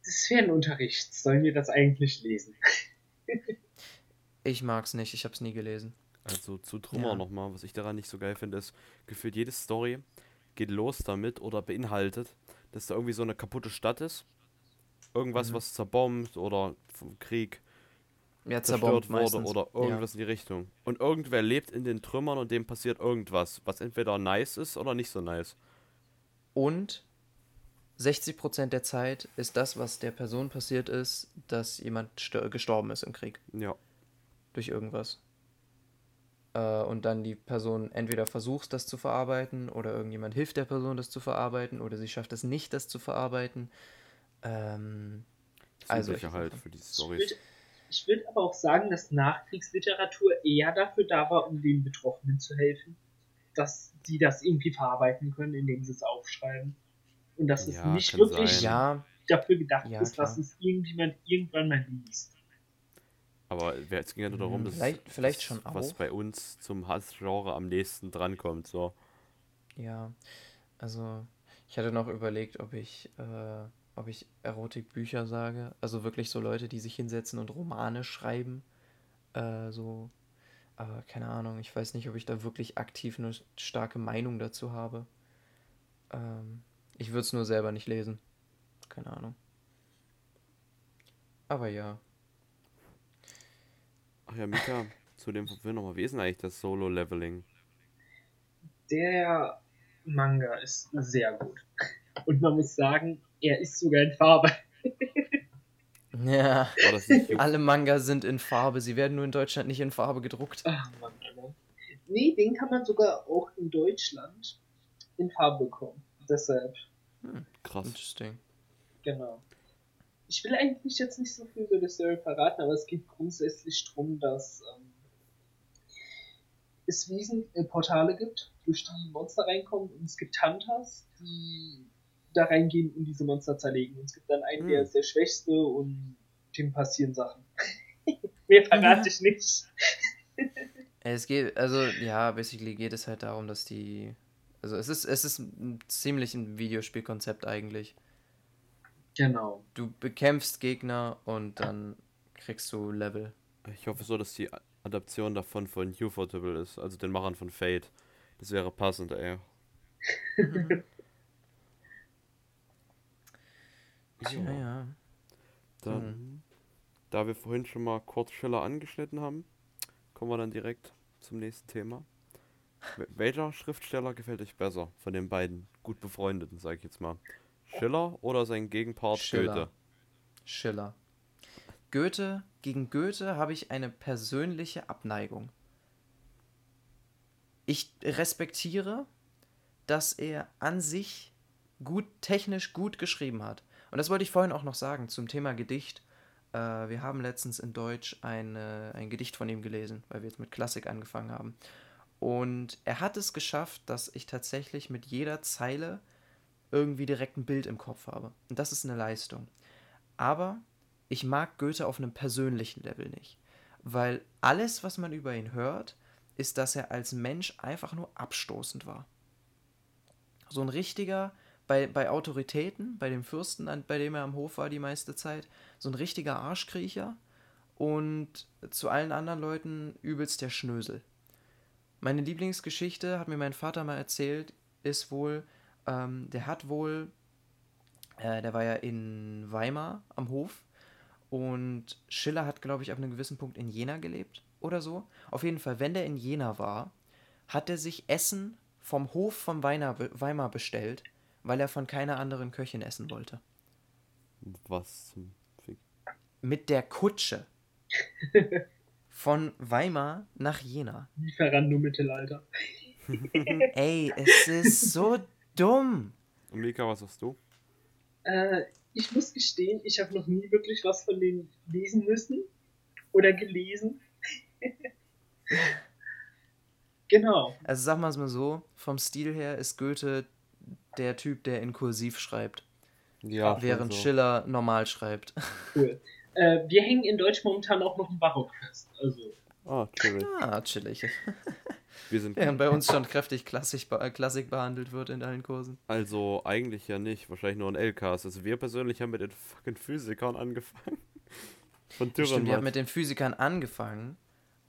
des Fernunterrichts, sollen wir das eigentlich lesen. Ich mag's nicht, ich hab's nie gelesen. Also zu Trümmer ja. nochmal, was ich daran nicht so geil finde, ist, gefühlt jede Story geht los damit oder beinhaltet, dass da irgendwie so eine kaputte Stadt ist. Irgendwas, Mhm. was zerbombt oder vom Krieg Ja, zerstört wurde meistens. oder irgendwas in die Richtung. Und irgendwer lebt in den Trümmern und dem passiert irgendwas, was entweder nice ist oder nicht so nice. Und 60% der Zeit ist das, was der Person passiert ist, dass jemand gestorben ist im Krieg. Ja. Durch irgendwas. Äh, und dann die Person entweder versucht, das zu verarbeiten, oder irgendjemand hilft der Person, das zu verarbeiten, oder sie schafft es nicht, das zu verarbeiten. Ähm, Das Also, ich- halt für die Ich würde ich würd aber auch sagen, dass Nachkriegsliteratur eher dafür da war, um den Betroffenen zu helfen. Dass sie das irgendwie verarbeiten können, indem sie es aufschreiben. Und dass es Ja, nicht wirklich sein. ja, dafür gedacht Ja, ist, dass klar. es irgendjemand irgendwann mal liest. Aber wer- es ging ja nur darum, Hm, dass vielleicht- vielleicht schon was auch. bei uns zum Hassgenre am nächsten drankommt. So. Ja, also ich hatte noch überlegt, ob ich, äh, ob ich Erotikbücher sage. Also wirklich so Leute, die sich hinsetzen und Romane schreiben. Äh, so. Aber keine Ahnung, ich weiß nicht, ob ich da wirklich aktiv eine starke Meinung dazu habe. Ähm, ich würde es nur selber nicht lesen. Keine Ahnung. Aber ja. Ach ja, Mika, zu dem wir nochmal, wie ist denn eigentlich das Solo-Leveling? Der Manga ist sehr gut. Und man muss sagen, er ist sogar in Farbe. [laughs] Ja. Nicht Alle Manga sind in Farbe. Sie werden nur in Deutschland nicht in Farbe gedruckt. Ach Mann, Alter. Nee, den kann man sogar auch in Deutschland in Farbe bekommen. Deshalb, krass? Interesting. genau. Ich will eigentlich jetzt nicht so viel über die Story verraten, aber es geht grundsätzlich darum, dass ähm, es Wiesen, äh, Portale gibt, durch die Monster reinkommen und es gibt Hunters, die da reingehen und diese Monster zerlegen. Und es gibt dann einen, Hm. der ist der Schwächste und dem passieren Sachen. [laughs] Mehr verrate ich nicht. [laughs] Es geht, also ja, basically geht es halt darum, dass die. Also es ist, es ist ein ziemlich ein Videospielkonzept eigentlich. Genau. Du bekämpfst Gegner und dann kriegst du Level. Ich hoffe so, dass die Adaption davon von Ufotable ist, also den Machern von Fate. Das wäre passend, ey. [laughs] Ja, ja. Dann, Hm. da wir vorhin schon mal kurz Schiller angeschnitten haben, kommen wir dann direkt zum nächsten Thema. Wel- Welcher Schriftsteller gefällt euch besser von den beiden gut befreundeten, sag ich jetzt mal? Schiller oder sein Gegenpart Schiller. Goethe? Schiller. Goethe, gegen Goethe habe ich eine persönliche Abneigung. Ich respektiere, dass er an sich gut, technisch gut geschrieben hat. Und das wollte ich vorhin auch noch sagen zum Thema Gedicht. Äh, wir haben letztens in Deutsch eine, ein Gedicht von ihm gelesen, weil wir jetzt mit Klassik angefangen haben. Und er hat es geschafft, dass ich tatsächlich mit jeder Zeile irgendwie direkt ein Bild im Kopf habe. Und das ist eine Leistung. Aber ich mag Goethe auf einem persönlichen Level nicht. Weil alles, was man über ihn hört, ist, dass er als Mensch einfach nur abstoßend war. So ein richtiger, bei, bei Autoritäten, bei dem Fürsten, bei dem er am Hof war die meiste Zeit, so ein richtiger Arschkriecher und zu allen anderen Leuten übelst der Schnösel. Meine Lieblingsgeschichte, hat mir mein Vater mal erzählt, ist wohl, ähm, der hat wohl, äh, der war ja in Weimar am Hof und Schiller hat, glaube ich, ab einem gewissen Punkt in Jena gelebt oder so. Auf jeden Fall, wenn der in Jena war, hat er sich Essen vom Hof von Weimar, Weimar bestellt, weil er von keiner anderen Köchin essen wollte. Was zum Fick? Mit der Kutsche. [laughs] Von Weimar nach Jena. Lieferando Mittelalter. [laughs] [laughs] Ey, es ist so dumm. Und Mika, was sagst du? Äh, ich muss gestehen, ich habe noch nie wirklich was von denen lesen müssen oder gelesen. [laughs] genau. Also sag mal es mal so, vom Stil her ist Goethe der Typ, der in Kursiv schreibt, Ja, während so. Schiller normal schreibt. Cool. Äh, wir hängen in Deutsch momentan auch noch im Barock fest. Also, Ah, chillig. Ah, chillig. [laughs] Wir sind Während bei uns schon kräftig Klassik, äh, Klassik behandelt wird in allen Kursen. also eigentlich ja nicht, wahrscheinlich nur in LKs. Also wir persönlich haben mit den fucking Physikern angefangen. [laughs] Von Stimmt, wir haben Dürrenmatt. mit den Physikern angefangen,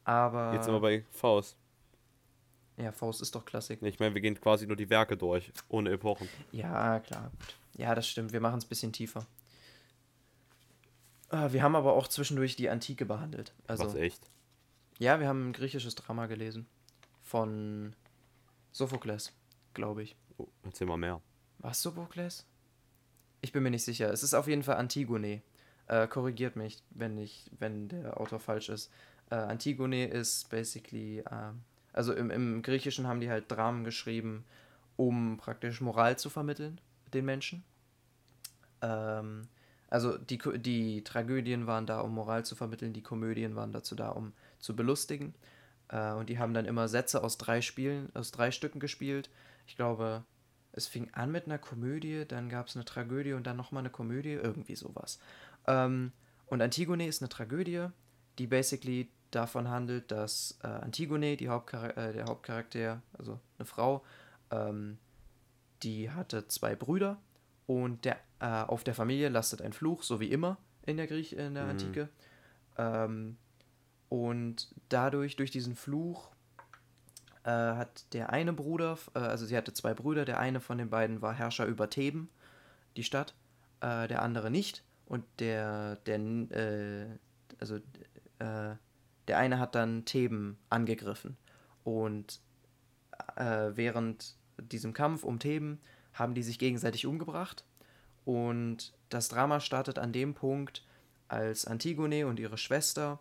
aber... Jetzt sind wir bei Faust. Ja, Faust ist doch Klassik. Ich meine, wir gehen quasi nur die Werke durch, ohne Epochen. Ja, klar. Gut. Ja, das stimmt. Wir machen es ein bisschen tiefer. Äh, Wir haben aber auch zwischendurch die Antike behandelt. Also, Was echt? ja, wir haben ein griechisches Drama gelesen. Von Sophokles, glaube ich. Oh, erzähl mal mehr. Was Sophokles? Ich bin mir nicht sicher. Es ist auf jeden Fall Antigone. Äh, korrigiert mich, wenn ich, wenn der Autor falsch ist. Äh, Antigone ist basically, äh, also im, im Griechischen haben die halt Dramen geschrieben, um praktisch Moral zu vermitteln den Menschen. Ähm, also die, die Tragödien waren da, um Moral zu vermitteln, die Komödien waren dazu da, um zu belustigen. Äh, und die haben dann immer Sätze aus drei Spielen, aus drei Stücken gespielt. Ich glaube, es fing an mit einer Komödie, dann gab es eine Tragödie und dann nochmal eine Komödie, irgendwie sowas. Ähm, und Antigone ist eine Tragödie, die basically davon handelt, dass äh, Antigone, die Hauptchar äh, der Hauptcharakter, also eine Frau, ähm, die hatte zwei Brüder und der, äh, auf der Familie lastet ein Fluch, so wie immer in der Griech in der Mhm. Antike. Ähm, und dadurch, durch diesen Fluch, äh, hat der eine Bruder, äh, also sie hatte zwei Brüder, der eine von den beiden war Herrscher über Theben, die Stadt, äh, der andere nicht. Und der, der, äh, also äh, der eine hat dann Theben angegriffen. Und äh, während diesem Kampf um Theben haben die sich gegenseitig umgebracht. Und das Drama startet an dem Punkt, als Antigone und ihre Schwester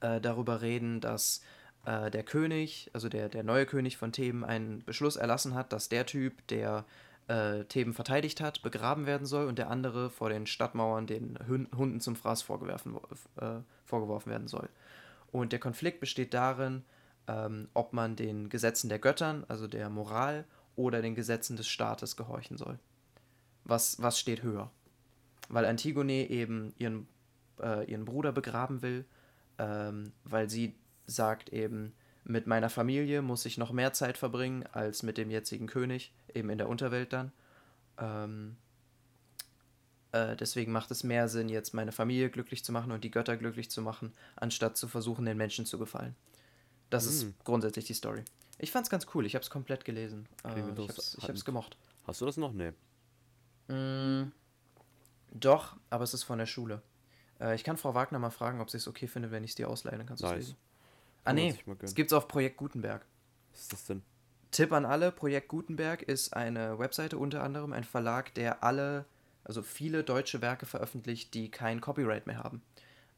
äh, darüber reden, dass äh, der König, also der, der neue König von Theben, einen Beschluss erlassen hat, dass der Typ, der äh, Theben verteidigt hat, begraben werden soll und der andere vor den Stadtmauern den Hunden zum Fraß vorgewerfen, wo- äh, vorgeworfen werden soll. Und der Konflikt besteht darin, ähm, ob man den Gesetzen der Göttern, also der Moral, oder den Gesetzen des Staates gehorchen soll. Was, was steht höher? Weil Antigone eben ihren, äh, ihren Bruder begraben will, ähm, weil sie sagt eben, mit meiner Familie muss ich noch mehr Zeit verbringen als mit dem jetzigen König, eben in der Unterwelt dann. Ähm, äh, deswegen macht es mehr Sinn, jetzt meine Familie glücklich zu machen und die Götter glücklich zu machen, anstatt zu versuchen, den Menschen zu gefallen. Das Hm. ist grundsätzlich die Story. Ich fand's ganz cool, ich hab's komplett gelesen. Äh, ich, hab's, ich hab's gemocht. Hast du das noch? Nee. Mm, doch, aber es ist von der Schule. Äh, ich kann Frau Wagner mal fragen, ob sie es okay findet, wenn ich es dir ausleihe, dann kannst du es Nice. lesen. Ah nee, mal gönnen. es gibt's auf Projekt Gutenberg. Was ist das denn? Tipp an alle, Projekt Gutenberg ist eine Webseite unter anderem, ein Verlag, der alle, also viele deutsche Werke veröffentlicht, die kein Copyright mehr haben.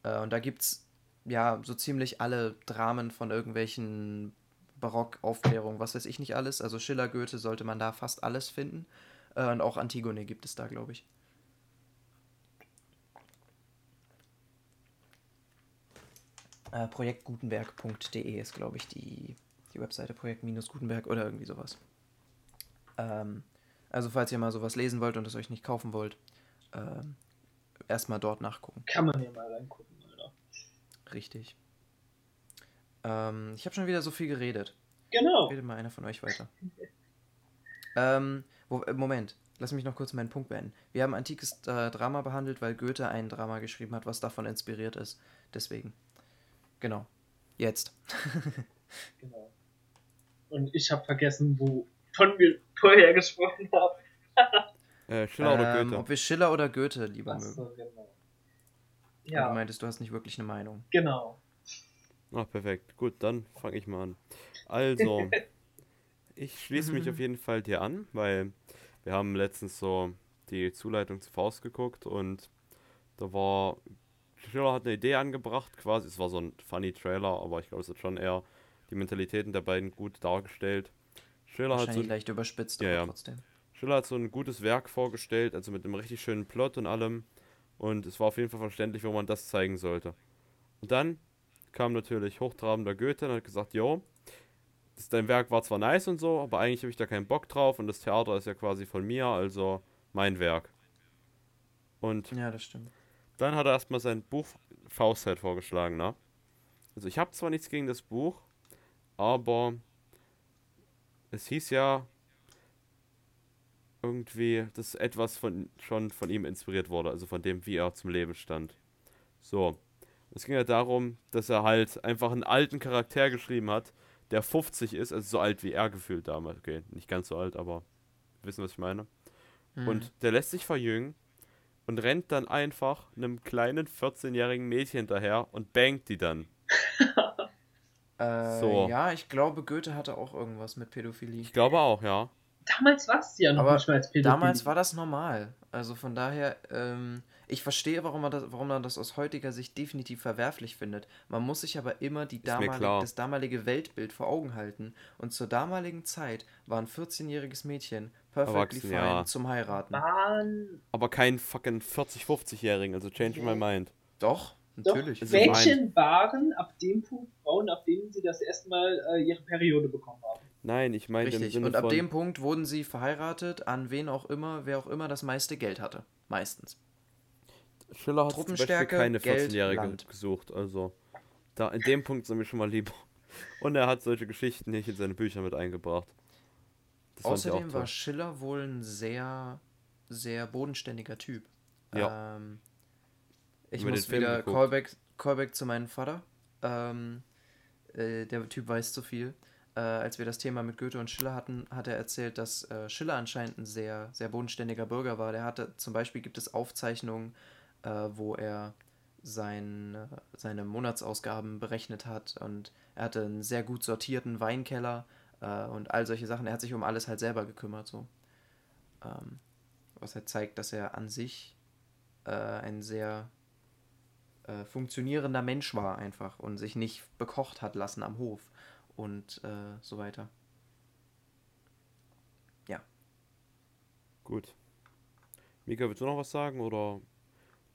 Äh, und da gibt's ja so ziemlich alle Dramen von irgendwelchen Barockaufklärungen, was weiß ich nicht alles. Also Schiller, Goethe sollte man da fast alles finden. Äh, und auch Antigone gibt es da, glaube ich. Äh, Projektgutenberg.de ist, glaube ich, die, die Webseite Projekt-Gutenberg oder irgendwie sowas. Ähm, also falls ihr mal sowas lesen wollt und es euch nicht kaufen wollt, ähm, erstmal dort nachgucken. Kann man ja mal reingucken, Alter. Richtig. Ähm, ich habe schon wieder so viel geredet. Genau. Redet mal einer von euch weiter. [laughs] ähm, wo, äh, Moment, lass mich noch kurz meinen Punkt beenden. Wir haben antikes äh, Drama behandelt, weil Goethe ein Drama geschrieben hat, was davon inspiriert ist. Deswegen. Genau. Jetzt. [laughs] genau. Und ich habe vergessen, wovon wir vorher gesprochen haben. [laughs] Äh, Schiller oder ähm, Goethe? Ob wir Schiller oder Goethe lieber mögen. Achso, genau. Und Du Ja, meintest, du hast nicht wirklich eine Meinung. genau. Ah, perfekt. Gut, dann fange ich mal an. [laughs] Also, ich schließe mich auf jeden Fall dir an, weil wir haben letztens so die Zuleitung zu Faust geguckt und da war Schiller hat eine Idee angebracht, quasi. Es war so ein funny Trailer, aber ich glaube, es hat schon eher die Mentalitäten der beiden gut dargestellt. Schiller hat so leicht überspitzt, Ja, aber ja. trotzdem. Schiller hat so ein gutes Werk vorgestellt, also mit einem richtig schönen Plot und allem. Und es war auf jeden Fall verständlich, wo man das zeigen sollte. Und dann kam natürlich hochtrabender Goethe und hat gesagt, jo, das, dein Werk war zwar nice und so, aber eigentlich habe ich da keinen Bock drauf und das Theater ist ja quasi von mir, also mein Werk. Und Ja, das stimmt. dann hat er erstmal sein Buch Faust halt vorgeschlagen, ne? Also ich habe zwar nichts gegen das Buch, aber es hieß ja irgendwie, dass etwas von, schon von ihm inspiriert wurde, also von dem, wie er zum Leben stand. So. Es ging ja darum, dass er halt einfach einen alten Charakter geschrieben hat, der 50 ist, also so alt wie er gefühlt damals. Okay, nicht ganz so alt, aber wissen, was ich meine. Hm. Und der lässt sich verjüngen und rennt dann einfach einem kleinen 14-jährigen Mädchen hinterher und bangt die dann. [laughs] äh, so. Ja, ich glaube, Goethe hatte auch irgendwas mit Pädophilie. Ich glaube auch, ja. Damals war es ja noch Aber nicht mal als Pädophilie. Damals war das normal. Also von daher, ähm, ich verstehe, warum man, das, warum man das aus heutiger Sicht definitiv verwerflich findet. Man muss sich aber immer die damalige, das damalige Weltbild vor Augen halten. Und zur damaligen Zeit war ein 14-jähriges Mädchen perfectly Erwachsen, fine ja. zum Heiraten. Waren Aber kein fucking 40-, 50-Jährigen, also change my mind. Doch, doch natürlich. Also Mädchen waren ab dem Punkt Frauen, ab denen sie das erste Mal äh, ihre Periode bekommen haben. Nein, ich meine Richtig. Und ab dem Punkt wurden sie verheiratet an wen auch immer, wer auch immer das meiste Geld hatte. Meistens. Schiller hat zum Beispiel keine Geld, 14-Jährige Land. gesucht, also da in dem Punkt sind wir schon mal lieber. [laughs] Und er hat solche Geschichten nicht in seine Bücher mit eingebracht. Das Außerdem war. Schiller wohl ein sehr, sehr bodenständiger Typ. Ja. Ähm, ich muss wieder. Callback, Callback zu meinem Vater. Ähm, äh, der Typ weiß zu viel. Äh, als wir das Thema mit Goethe und Schiller hatten, hat er erzählt, dass äh, Schiller anscheinend ein sehr, sehr bodenständiger Bürger war. Der hatte, zum Beispiel gibt es Aufzeichnungen, äh, wo er sein, seine Monatsausgaben berechnet hat und er hatte einen sehr gut sortierten Weinkeller äh, und all solche Sachen. Er hat sich um alles halt selber gekümmert, so. Ähm, was halt zeigt, dass er an sich äh, ein sehr äh, funktionierender Mensch war einfach und sich nicht bekocht hat lassen am Hof und äh, so weiter. Gut. Mika, willst du noch was sagen oder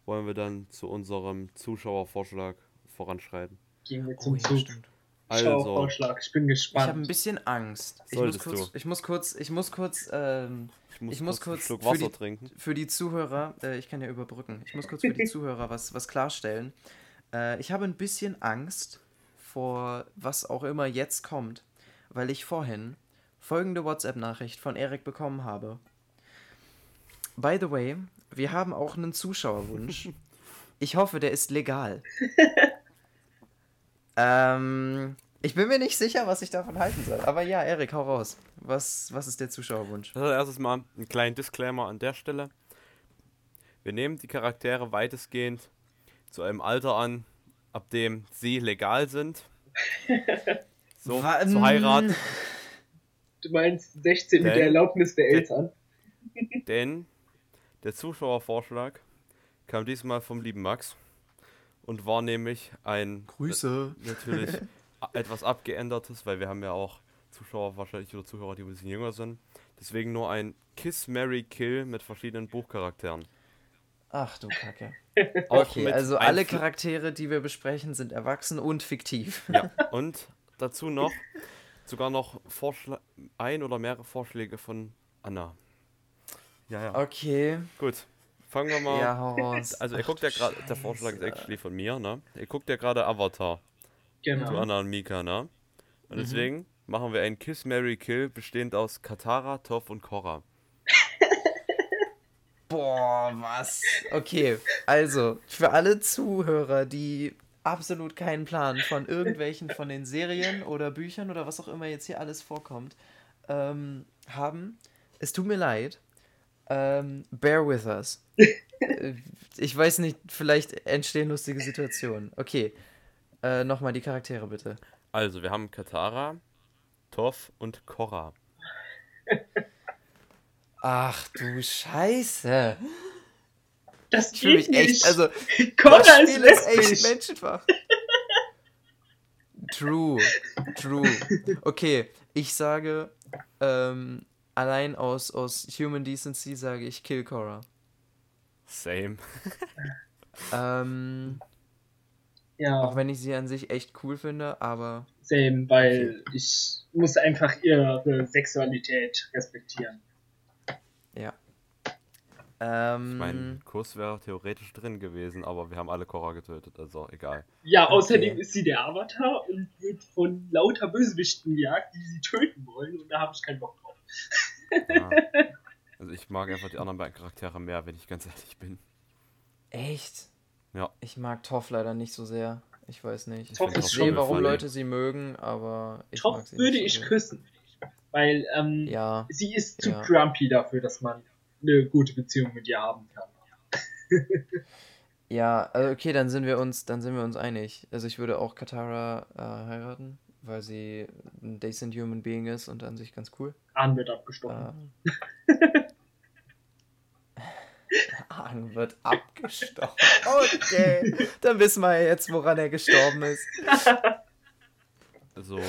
wollen wir dann zu unserem Zuschauervorschlag voranschreiten? Gehen wir Oh zum ja, Zug. stimmt. Also, Vorschlag. Ich bin Ich habe gespannt. ein bisschen Angst. Ich muss Solltest kurz, du. ich muss kurz, ich muss kurz ähm, ich muss, ich muss kurz, kurz für Wasser die- trinken. für die Zuhörer, äh, ich kann ja überbrücken, ich muss kurz für die [laughs] Zuhörer was, was klarstellen. Äh, ich habe ein bisschen Angst vor was auch immer jetzt kommt, weil ich vorhin folgende WhatsApp-Nachricht von Erik bekommen habe. By the way, wir haben auch einen Zuschauerwunsch. [laughs] Ich hoffe, der ist legal. [laughs] ähm, ich bin mir nicht sicher, was ich davon halten soll. Aber ja, Erik, hau raus. Was, was ist der Zuschauerwunsch? Also erstes Mal einen kleinen Disclaimer an der Stelle. Wir nehmen die Charaktere weitestgehend zu einem Alter an, ab dem sie legal sind. [laughs] So, zu heiraten. Du meinst 16 mit Denn- der Erlaubnis der Eltern? [laughs] Denn der Zuschauervorschlag kam diesmal vom lieben Max und war nämlich ein Grüße. natürlich [laughs] etwas abgeändertes, weil wir haben ja auch Zuschauer wahrscheinlich oder Zuhörer, die ein bisschen jünger sind. Deswegen nur ein Kiss, Mary Kill mit verschiedenen Buchcharakteren. Ach du Kacke. [laughs] Okay, also alle Charaktere, die wir besprechen, sind erwachsen und fiktiv. Ja, [laughs] und dazu noch sogar noch Vorschla ein oder mehrere Vorschläge von Anna. Ja, ja. Okay, Gut. Fangen wir mal. ja, hau raus. Also, ihr Ach guckt ja gerade, der Vorschlag ist actually von mir, ne? Ihr guckt ja gerade Avatar zu Genau. Anna und Mika, ne? Und Mhm. deswegen machen wir ein Kiss, Mary Kill bestehend aus Katara, Toph und Korra. Boah, was? Okay, also für alle Zuhörer, die absolut keinen Plan von irgendwelchen von den Serien oder Büchern oder was auch immer jetzt hier alles vorkommt, ähm, haben, es tut mir leid. Ähm, bear with us. [laughs] Ich weiß nicht, vielleicht entstehen lustige Situationen. Okay, äh, nochmal die Charaktere bitte. Also, wir haben Katara, Toph und Korra. Ach du Scheiße. Das Ich fühle geht mich echt, nicht. also [laughs] Connor das ist Spiel ist echt lesbisch. menschenfach. True, true. Okay, ich sage, ähm, allein aus, aus Human Decency sage ich Kill Cora. Same. Ähm, Ja, auch wenn ich sie an sich echt cool finde, aber same, weil ich muss einfach ihre Sexualität respektieren. Ja. Ich Ähm, mein Kuss wäre theoretisch drin gewesen, aber wir haben alle Korra getötet, also egal. Ja, außerdem Okay. ist sie der Avatar und wird von lauter Bösewichten gejagt, die sie töten wollen und da habe ich keinen Bock drauf. Ja. Also ich mag einfach die anderen beiden Charaktere mehr, wenn ich ganz ehrlich bin. echt? Ja. Ich mag Toff leider nicht so sehr. Ich weiß nicht. Ich ist sehe, warum. Leute sie mögen, aber ich Topf mag sie würde nicht ich so. küssen. Weil ähm, Ja, sie ist zu Ja. grumpy dafür, dass man eine gute Beziehung mit ihr haben kann. ja, also okay, dann sind wir uns, dann sind wir uns einig. Also ich würde auch Katara äh, heiraten, weil sie ein decent human being ist und an sich ganz cool. Ahn wird abgestochen. Ähm. Argen wird abgestochen. Okay, dann wissen wir ja jetzt, woran er gestorben ist. [laughs] Also,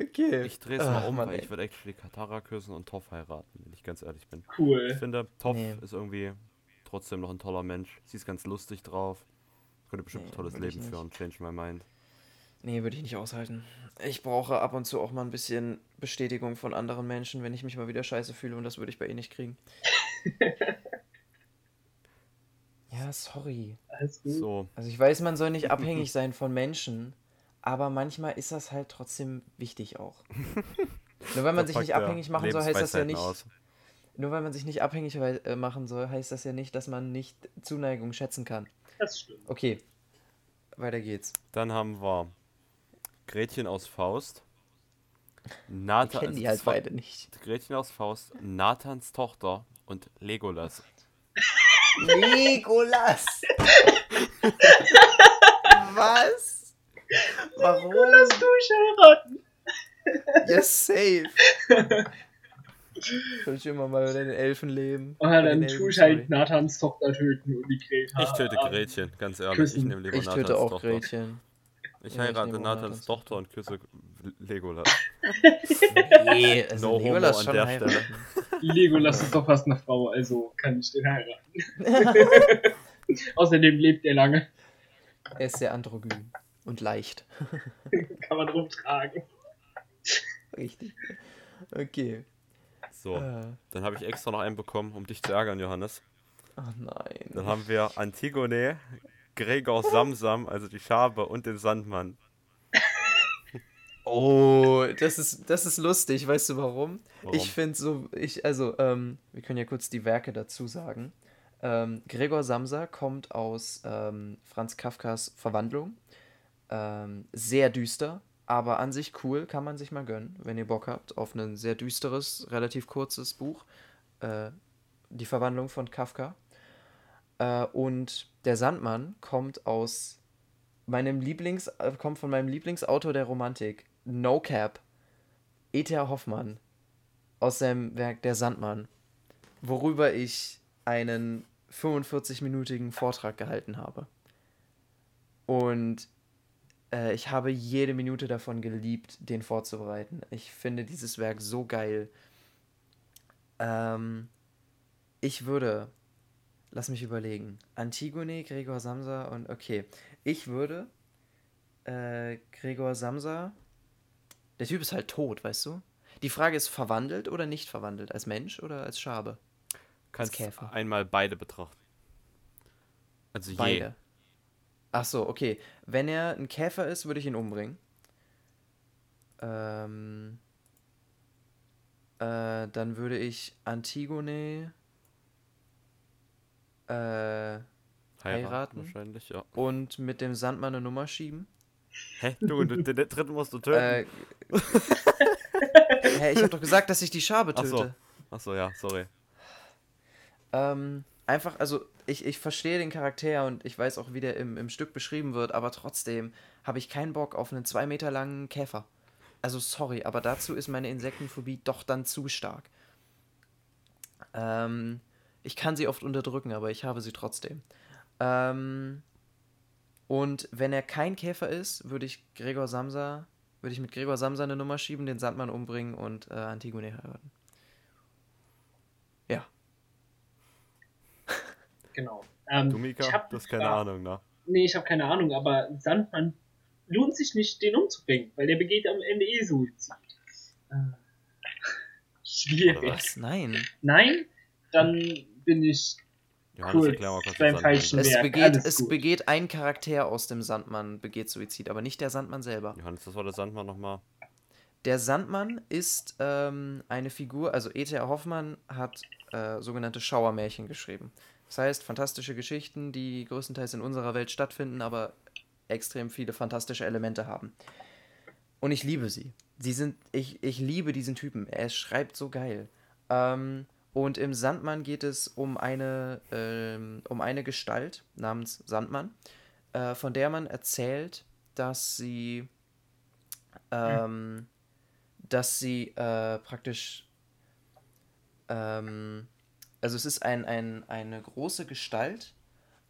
Okay. ich drehe es Ach, mal um, Mann, weil ey. ich würde actually Katara küssen und Toff heiraten, wenn ich ganz ehrlich bin. Ich Cool. finde, Toff Nee. ist irgendwie trotzdem noch ein toller Mensch. Sie ist ganz lustig drauf. Könnte bestimmt Nee, ein tolles ich Leben führen. Change my mind. Nee, würde ich nicht aushalten. Ich brauche ab und zu auch mal ein bisschen Bestätigung von anderen Menschen, wenn ich mich mal wieder scheiße fühle und das würde ich bei ihr nicht kriegen. [laughs] ja, sorry. Alles gut. So, Also ich weiß, man soll nicht abhängig sein von Menschen, aber manchmal ist das halt trotzdem wichtig auch. [laughs] Nur weil man sich nicht abhängig machen soll, heißt das ja nicht. aus. Nur weil man sich nicht abhängig äh, machen soll, heißt das ja nicht, dass man nicht Zuneigung schätzen kann. Das stimmt. Okay. Weiter geht's. Dann haben wir Gretchen aus Faust. [laughs] Ich Nathan, kenne die halt beide nicht. Gretchen aus Faust, Nathans Tochter und Legolas. [laughs] Legolas! Was? Warum? Lass durchheiraten. Ja, safe. [laughs] Soll ich immer mal bei den Elfen leben? Ah, Bei dann tue ich halt Nathans Tochter töten und die Greta. Ich töte Gretchen, ganz ehrlich. küssen. Ich nehme lieber Ich Nathans töte auch Tochter. Gretchen. Ich Ja, ich heirate auch Nathans Tochter und küsse Legolas. [laughs] Nee, also No Legolas homo an schon der heiraten. Legolas ist doch fast eine Frau, also kann ich den heiraten. [laughs] Außerdem lebt er lange. Er ist sehr androgyn und leicht. [laughs] Kann man rumtragen. Richtig. Okay. So, Äh, dann habe ich extra noch einen bekommen, um dich zu ärgern, Johannes. oh nein. Dann haben wir Antigone, Gregor Samsam, also die Schabe und den Sandmann. Oh, das ist, das ist lustig. Weißt du warum? Warum? Ich finde so, ich, also, ähm, wir können ja kurz die Werke dazu sagen. Ähm, Gregor Samsa kommt aus ähm, Franz Kafkas Verwandlung. Ähm, sehr düster, aber an sich cool, kann man sich mal gönnen, wenn ihr Bock habt, auf ein sehr düsteres, relativ kurzes Buch. Äh, die Verwandlung von Kafka. Äh, und der Sandmann kommt aus meinem Lieblings, äh, kommt von meinem Lieblingsautor der Romantik, No Cap, E.T.A. Hoffmann, aus seinem Werk Der Sandmann, worüber ich einen 45-minütigen Vortrag gehalten habe. Und äh, ich habe jede Minute davon geliebt, den vorzubereiten. Ich finde dieses Werk so geil. Ähm, ich würde, lass mich überlegen, Antigone, Gregor Samsa und okay, ich würde äh, Gregor Samsa, der Typ ist halt tot, weißt du? Die Frage ist, verwandelt oder nicht verwandelt? Als Mensch oder als Schabe? Kannst Käfer. einmal beide betrachten. Also je. Ach so, okay. Wenn er ein Käfer ist, würde ich ihn umbringen. Ähm, äh, dann würde ich Antigone äh, Heiraten, heiraten? wahrscheinlich, ja. und mit dem Sandmann eine Nummer schieben. Hä? Du, den dritten musst du töten. Äh, [laughs] hä, ich habe doch gesagt, dass ich die Schabe Ach töte. so. Achso, ja, sorry. Ähm, einfach, also ich, ich verstehe den Charakter und ich weiß auch, wie der im, im Stück beschrieben wird, aber trotzdem habe ich keinen Bock auf einen zwei Meter langen Käfer. Also sorry, aber dazu ist meine Insektenphobie doch dann zu stark. Ähm, ich kann sie oft unterdrücken, aber ich habe sie trotzdem. Ähm, und wenn er kein Käfer ist, würde ich Gregor Samsa, würde ich mit Gregor Samsa eine Nummer schieben, den Sandmann umbringen und äh, Antigone heiraten. Genau. Ähm, Du, Mika, ich hab hast eine keine Frage. Ahnung, ne? Nee, ich habe keine Ahnung, aber Sandmann lohnt sich nicht, den umzubringen, weil der begeht am Ende eh Suizid. Äh, [laughs] schwierig. Was? Nein. Nein, dann bin ich Johannes, Cool. erklär mal kurz Beim falschen Es begeht, alles es gut. begeht ein Charakter aus dem Sandmann, begeht Suizid, aber nicht der Sandmann selber. Johannes, das war der Sandmann nochmal. Der Sandmann ist ähm, eine Figur, also E.T.A. Hoffmann hat äh, sogenannte Schauermärchen geschrieben. Das heißt, fantastische Geschichten, die größtenteils in unserer Welt stattfinden, aber extrem viele fantastische Elemente haben. Und ich liebe sie. Sie sind, ich, ich liebe diesen Typen. Er schreibt so geil. Ähm, und im Sandmann geht es um eine, ähm, um eine Gestalt namens Sandmann, äh, von der man erzählt, dass sie, ähm, dass sie äh, praktisch, ähm, also es ist ein, ein, eine große Gestalt,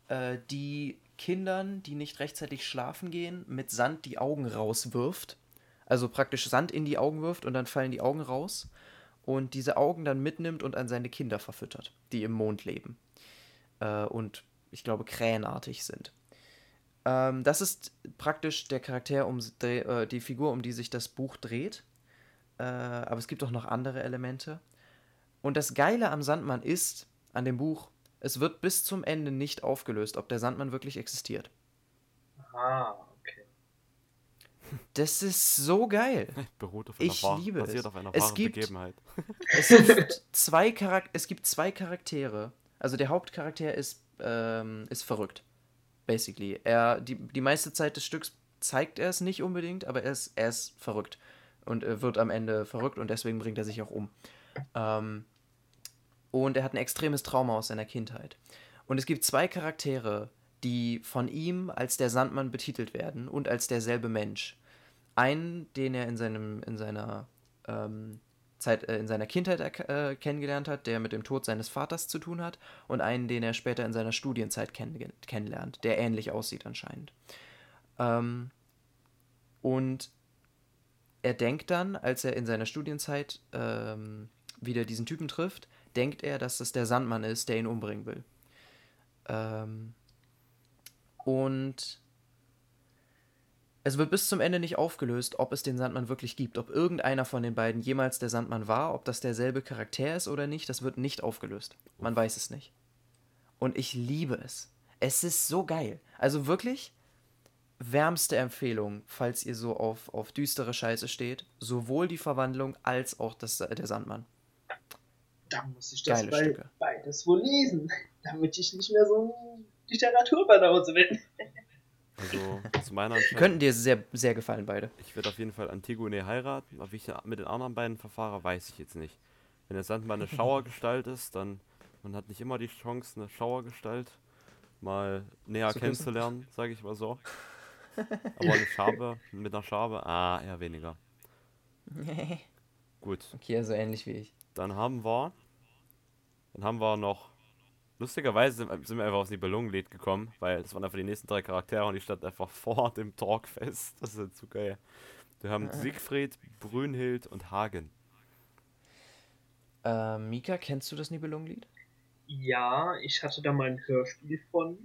äh, die Kindern, die nicht rechtzeitig schlafen gehen, mit Sand die Augen rauswirft. Also praktisch Sand in die Augen wirft und dann fallen die Augen raus. Und diese Augen dann mitnimmt und an seine Kinder verfüttert, die im Mond leben. Äh, und ich glaube, krähenartig sind. Ähm, das ist praktisch der Charakter, um äh, die Figur, um die sich das Buch dreht. Äh, aber es gibt auch noch andere Elemente. Und das Geile am Sandmann ist, an dem Buch, es wird bis zum Ende nicht aufgelöst, ob der Sandmann wirklich existiert. Ah, okay. [laughs] Das ist so geil. [laughs] Beruht auf einer Ich wahr, liebe basiert es. auf einer Es wahren gibt- Begebenheit. [laughs] Es gibt zwei, Charak es gibt zwei Charaktere. Also der Hauptcharakter ist, ähm, ist verrückt. Basically. Er, die, die meiste Zeit des Stücks zeigt er es nicht unbedingt, aber er ist, er ist verrückt. Und er wird am Ende verrückt und deswegen bringt er sich auch um. Ähm, und er hat ein extremes Trauma aus seiner Kindheit. Und es gibt zwei Charaktere, die von ihm als der Sandmann betitelt werden und als derselbe Mensch. Einen, den er in, seinem, in seiner ähm, Zeit, äh, in seiner Kindheit äh, kennengelernt hat, der mit dem Tod seines Vaters zu tun hat, und einen, den er später in seiner Studienzeit kenn kennenlernt, der ähnlich aussieht anscheinend. Ähm, und er denkt dann, als er in seiner Studienzeit ähm, wieder diesen Typen trifft, denkt er, dass es der Sandmann ist, der ihn umbringen will. Ähm, und es wird bis zum Ende nicht aufgelöst, ob es den Sandmann wirklich gibt, ob irgendeiner von den beiden jemals der Sandmann war, ob das derselbe Charakter ist oder nicht, das wird nicht aufgelöst. Man weiß es nicht. Und ich liebe es. Es ist so geil. Also wirklich wärmste Empfehlung, falls ihr so auf, auf düstere Scheiße steht. Sowohl die Verwandlung als auch das, der Sandmann. Da muss ich das bei, beides wohl lesen, [laughs] damit ich nicht mehr so ein Literaturbanause bin. Also zu meiner Entscheidung. Könnten dir sehr, sehr gefallen, beide. Ich würde auf jeden Fall Antigone heiraten. Aber wie ich mit den anderen beiden verfahre, weiß ich jetzt nicht. Wenn der Sandmann eine [laughs] Schauergestalt ist, dann man hat nicht immer die Chance, eine Schauergestalt mal näher Zu küssen? kennenzulernen, sage ich mal so. [laughs] Aber eine Schabe mit einer Schabe, ah, eher weniger. Gut, okay, also ähnlich wie ich. dann haben wir, dann haben wir noch, lustigerweise sind, sind wir einfach aufs Nibelungenlied gekommen, weil das waren einfach die nächsten drei Charaktere und die standen einfach [laughs] vor dem Talkfest. Das ist halt so geil. Wir haben Siegfried, Brünnhild und Hagen. Äh, Mika, kennst du das Nibelungenlied? Ja, ich hatte da mal ein Hörspiel von.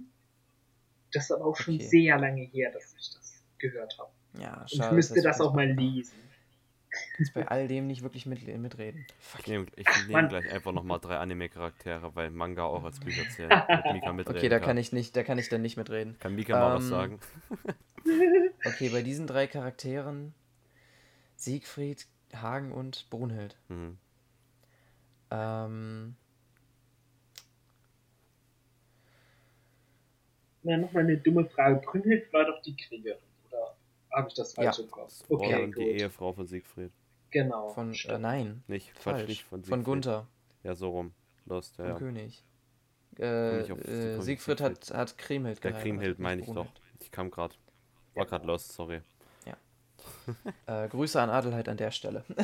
Das ist aber auch schon Okay. sehr lange her, dass ich das gehört habe. Ja, Und ich müsste das auch mal lesen. Jetzt bei all dem nicht wirklich mit, mitreden. Ich nehme ich nehm Mann. gleich einfach nochmal drei Anime-Charaktere, weil Manga auch als Bücher [laughs] zählen. Mit Mika mitreden Okay, da kann ich nicht, da kann ich dann nicht mitreden. Kann Mika mal was Ähm, sagen? [laughs] Okay, bei diesen drei Charakteren Siegfried, Hagen und Brunhild. Mhm. Ähm, Na, nochmal eine dumme Frage. Brünnhild war doch die Kriegerin, habe ich das falsch Ja. im Kopf? Okay, gut. die Ehefrau von Siegfried. Genau. von, äh, nein, Nicht, Quatsch, falsch. nicht von Von, Siegfried. Gunther, Ja, so rum. Lost, ja. vom ja. König. Äh, auf- äh, Siegfried hat, hat Kriemhild Der Kriemhild meine ich doch. Ich kam gerade. War gerade lost, sorry. [laughs] Äh, Grüße an Adelheid an der Stelle. [laughs]